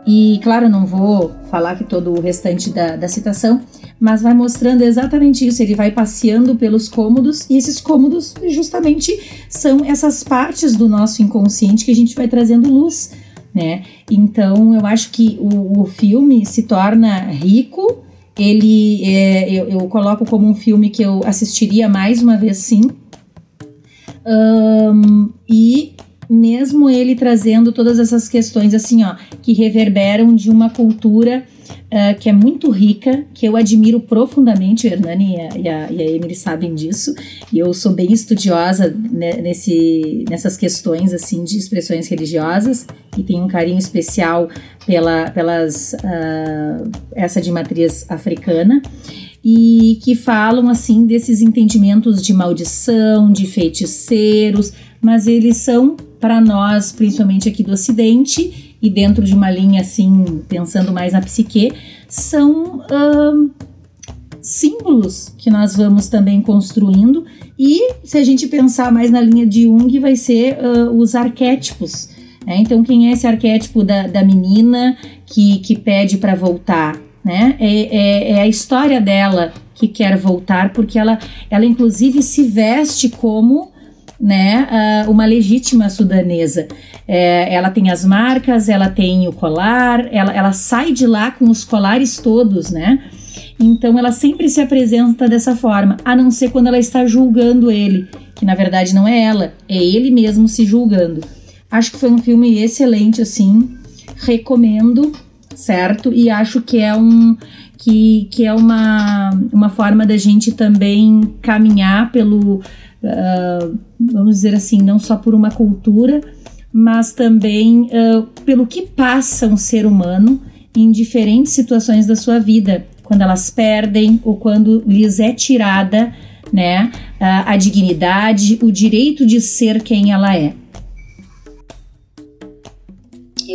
E, claro, não vou falar que todo o restante da, da citação, mas vai mostrando exatamente isso. Ele vai passeando pelos cômodos, e esses cômodos justamente são essas partes do nosso inconsciente que a gente vai trazendo luz, né? Então, eu acho que o, o filme se torna rico. Ele, é, eu, eu coloco como um filme que eu assistiria mais uma vez, sim. Um, e mesmo ele trazendo todas essas questões assim, ó, que reverberam de uma cultura uh, que é muito rica, que eu admiro profundamente, o Hernani e a, e a, e a Emily sabem disso, e eu sou bem estudiosa né, nesse, nessas questões, assim, de expressões religiosas, e tenho um carinho especial pela, pelas, uh, essa de matriz africana, e que falam, assim, desses entendimentos de maldição, de feiticeiros, mas eles são para nós, principalmente aqui do Ocidente, e dentro de uma linha assim, pensando mais na psique, são símbolos que nós vamos também construindo. E se a gente pensar mais na linha de Jung, vai ser uh, os arquétipos. Né? Então, quem é esse arquétipo da, da menina que, que pede para voltar? Né? É, é, é a história dela que quer voltar, porque ela, ela inclusive se veste como né, uma legítima sudanesa. É, ela tem as marcas, ela tem o colar, ela, ela sai de lá com os colares todos, né? Então ela sempre se apresenta dessa forma, a não ser quando ela está julgando ele, que na verdade não é ela, é ele mesmo se julgando. Acho que foi um filme excelente, assim, recomendo, certo? E acho que é um que, que é uma, uma forma da gente também caminhar pelo uh, vamos dizer assim, não só por uma cultura, mas também uh, pelo que passa um ser humano em diferentes situações da sua vida, quando elas perdem ou quando lhes é tirada né, a, a dignidade, o direito de ser quem ela é.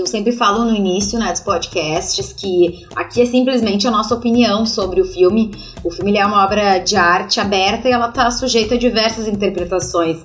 Eu sempre falo no início né, dos podcasts que aqui é simplesmente a nossa opinião sobre o filme. O filme é uma obra de arte aberta e ela está sujeita a diversas interpretações.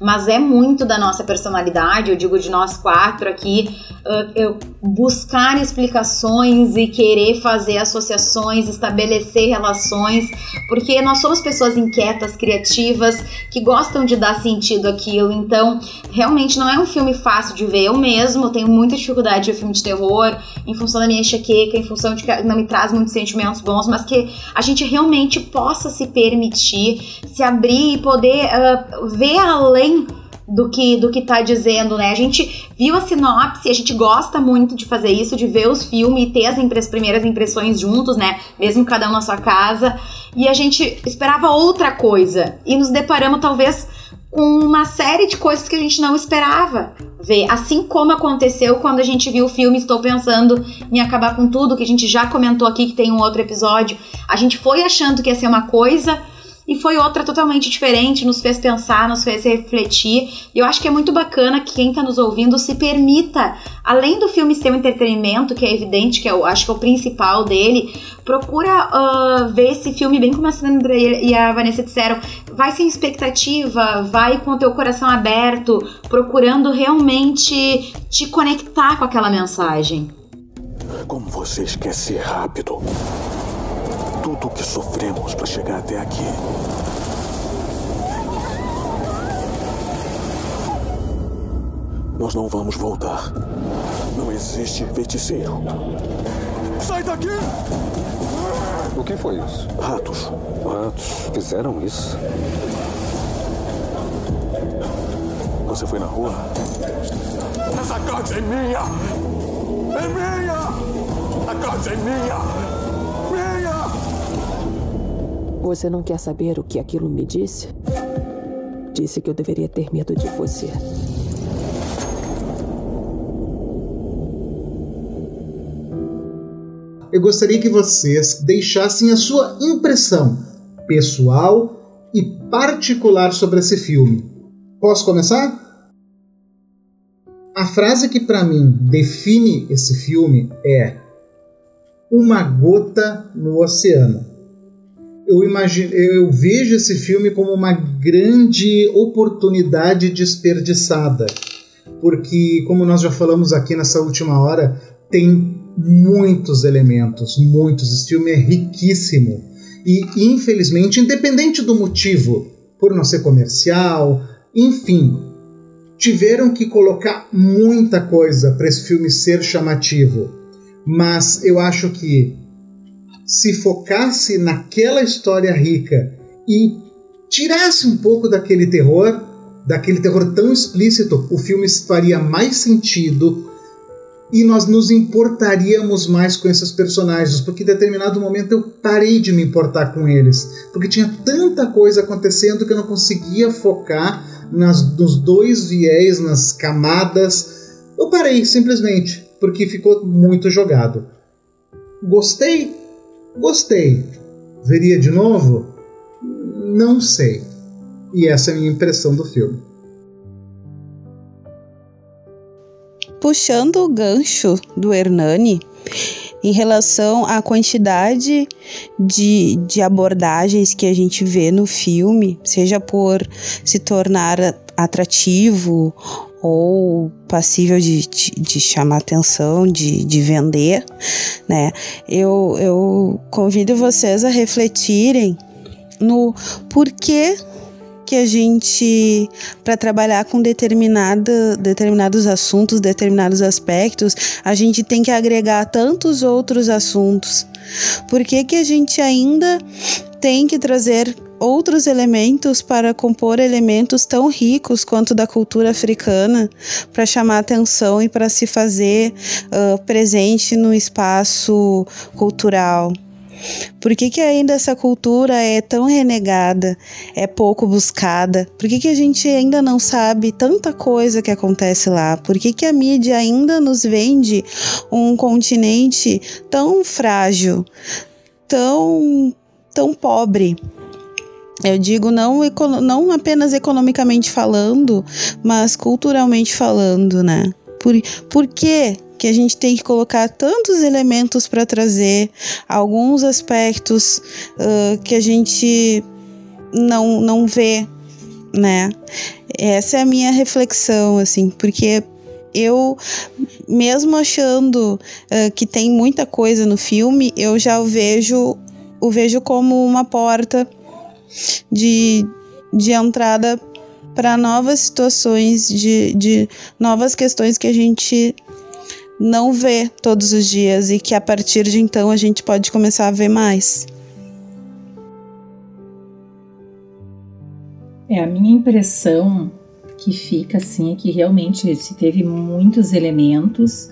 mas é muito da nossa personalidade, eu digo de nós quatro aqui, uh, buscar explicações e querer fazer associações, estabelecer relações, porque nós somos pessoas inquietas, criativas, que gostam de dar sentido àquilo, então realmente não é um filme fácil de ver. Eu mesmo tenho muita dificuldade de ver filme de terror, em função da minha enxaqueca, em função de que não me traz muitos sentimentos bons, mas que a gente realmente possa se permitir, se abrir e poder uh, ver além do que do que tá dizendo, né? A gente viu a sinopse, a gente gosta muito de fazer isso, de ver os filmes e ter as, impre primeiras impressões juntos, né? Mesmo cada um na sua casa. E a gente esperava outra coisa e nos deparamos talvez com uma série de coisas que a gente não esperava ver. Assim como aconteceu quando a gente viu o filme Estou Pensando em Acabar com Tudo, que a gente já comentou aqui que tem um outro episódio. A gente foi achando que ia ser uma coisa e foi outra totalmente diferente, nos fez pensar, nos fez refletir. E eu acho que é muito bacana que quem está nos ouvindo se permita, além do filme ser um entretenimento, que é evidente que eu acho que é o principal dele, procura uh, ver esse filme bem como a Sandra e a Vanessa disseram, vai sem expectativa, vai com o teu coração aberto, procurando realmente te conectar com aquela mensagem. Como você esquece rápido tudo o que sofremos para chegar até aqui. Nós não vamos voltar. Não existe feiticeiro. Sai daqui! O que foi isso? Ratos. Ratos fizeram isso? Você foi na rua? Essa casa é minha! É minha! A casa é minha! Você não quer saber o que aquilo me disse? Disse que eu deveria ter medo de você. Eu gostaria que vocês deixassem a sua impressão pessoal e particular sobre esse filme. Posso começar? A frase que para mim define esse filme é uma gota no oceano eu imagino, eu vejo esse filme como uma grande oportunidade desperdiçada, porque como nós já falamos aqui nessa última hora, tem muitos elementos, muitos. Esse filme é riquíssimo e infelizmente, independente do motivo, por não ser comercial, enfim, tiveram que colocar muita coisa para esse filme ser chamativo. Mas eu acho que se focasse naquela história rica e tirasse um pouco daquele terror, daquele terror tão explícito, o filme faria mais sentido e nós nos importaríamos mais com esses personagens, porque em determinado momento eu parei de me importar com eles, porque tinha tanta coisa acontecendo que eu não conseguia focar nas, nos dois viés, nas camadas. Eu parei simplesmente, porque ficou muito jogado. Gostei? Gostei. Veria de novo? Não sei. E essa é a minha impressão do filme. Puxando o gancho do Hernani, em relação à quantidade de, de abordagens que a gente vê no filme, seja por se tornar atrativo ou passível de, de, de, chamar atenção, de, de vender, né? Eu, eu convido vocês a refletirem no porquê que a gente, para trabalhar com determinada, determinados assuntos, determinados aspectos, a gente tem que agregar tantos outros assuntos. Por que, que a gente ainda tem que trazer outros elementos para compor elementos tão ricos quanto da cultura africana para chamar atenção e para se fazer uh, presente no espaço cultural. Por que, que ainda essa cultura é tão renegada, é pouco buscada? Por que, que a gente ainda não sabe tanta coisa que acontece lá? Por que, que a mídia ainda nos vende um continente tão frágil, tão, tão pobre? Eu digo não, não apenas economicamente falando, mas culturalmente falando, né? Por, por que, que a gente tem que colocar tantos elementos para trazer alguns aspectos uh, que a gente não, não vê, né? essa é a minha reflexão, assim, porque eu, mesmo achando uh, que tem muita coisa no filme, eu já o vejo, o vejo como uma porta de, de entrada para novas situações, de, de novas questões que a gente não vê todos os dias e que a partir de então a gente pode começar a ver mais. É, a minha impressão que fica assim é que realmente se teve muitos elementos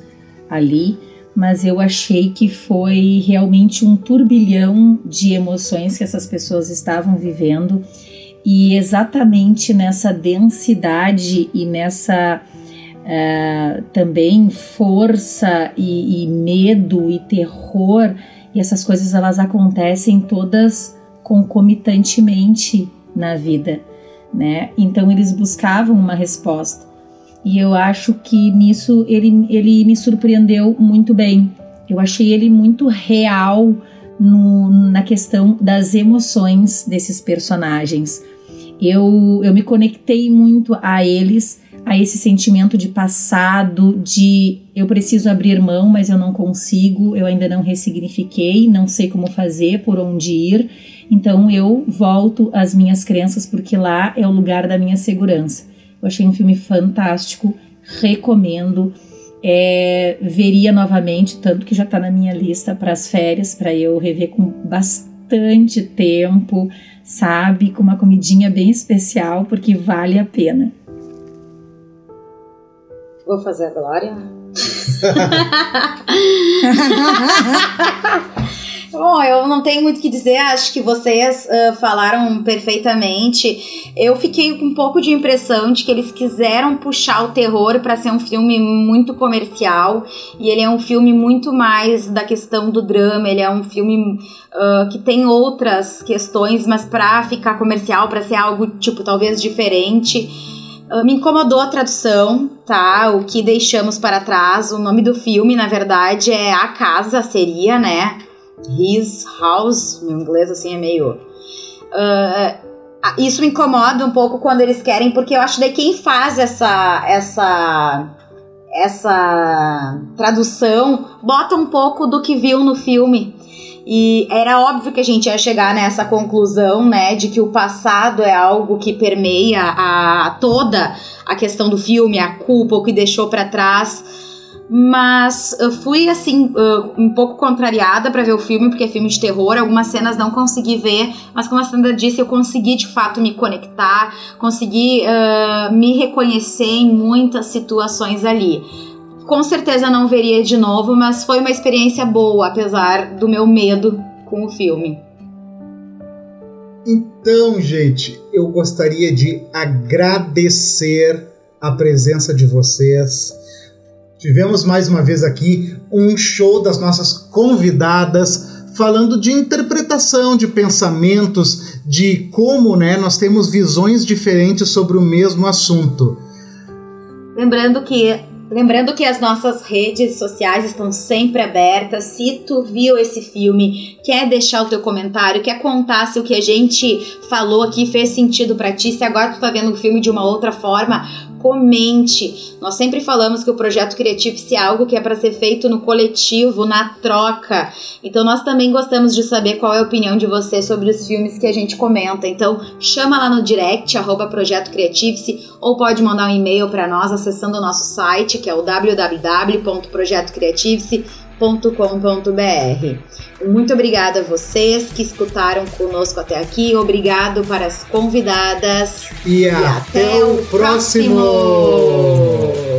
ali, mas eu achei que foi realmente um turbilhão de emoções que essas pessoas estavam vivendo e exatamente nessa densidade e nessa uh, também força e, e medo e terror e essas coisas elas acontecem todas concomitantemente na vida né? Então eles buscavam uma resposta. E eu acho que nisso ele, ele me surpreendeu muito bem. Eu achei ele muito real no, na questão das emoções desses personagens. Eu, eu me conectei muito a eles, a esse sentimento de passado, de eu preciso abrir mão, mas eu não consigo, eu ainda não ressignifiquei, não sei como fazer, por onde ir. Então eu volto às minhas crenças porque lá é o lugar da minha segurança. Eu achei um filme fantástico, recomendo. É, veria novamente, tanto que já está na minha lista para as férias, para eu rever com bastante tempo, sabe? Com uma comidinha bem especial, porque vale a pena. Vou fazer a Glória. Bom, eu não tenho muito o que dizer, acho que vocês uh, falaram perfeitamente. Eu fiquei com um pouco de impressão de que eles quiseram puxar o terror para ser um filme muito comercial e ele é um filme muito mais da questão do drama, ele é um filme uh, que tem outras questões, mas para ficar comercial, para ser algo tipo talvez diferente. Me incomodou a tradução, tá? O que deixamos para trás. O nome do filme, na verdade, é A Casa, seria, né? His house, meu inglês assim é meio. Uh, isso me incomoda um pouco quando eles querem, porque eu acho que quem faz essa essa essa tradução bota um pouco do que viu no filme. E era óbvio que a gente ia chegar nessa conclusão, né, de que o passado é algo que permeia a toda a questão do filme, a culpa, o que deixou para trás. Mas fui, assim, uh, um pouco contrariada para ver o filme, porque é filme de terror. Algumas cenas não consegui ver, mas como a Sandra disse, eu consegui de fato me conectar, consegui uh, me reconhecer em muitas situações ali. Com certeza não veria de novo, mas foi uma experiência boa, apesar do meu medo com o filme. Então, gente, eu gostaria de agradecer a presença de vocês Tivemos mais uma vez aqui um show das nossas convidadas falando de interpretação, de pensamentos, de como né, nós temos visões diferentes sobre o mesmo assunto. Lembrando que Lembrando que as nossas redes sociais estão sempre abertas. Se tu viu esse filme, quer deixar o teu comentário, quer contar se o que a gente falou aqui fez sentido para ti, se agora tu tá vendo o filme de uma outra forma, comente. Nós sempre falamos que o projeto criativo é algo que é para ser feito no coletivo, na troca. Então nós também gostamos de saber qual é a opinião de você sobre os filmes que a gente comenta. Então chama lá no direct arroba Projeto ou pode mandar um e-mail para nós acessando o nosso site que é o www.projetocreative-se.com.br. Muito obrigada a vocês que escutaram conosco até aqui. Obrigado para as convidadas. E, e até, até, o próximo. próximo.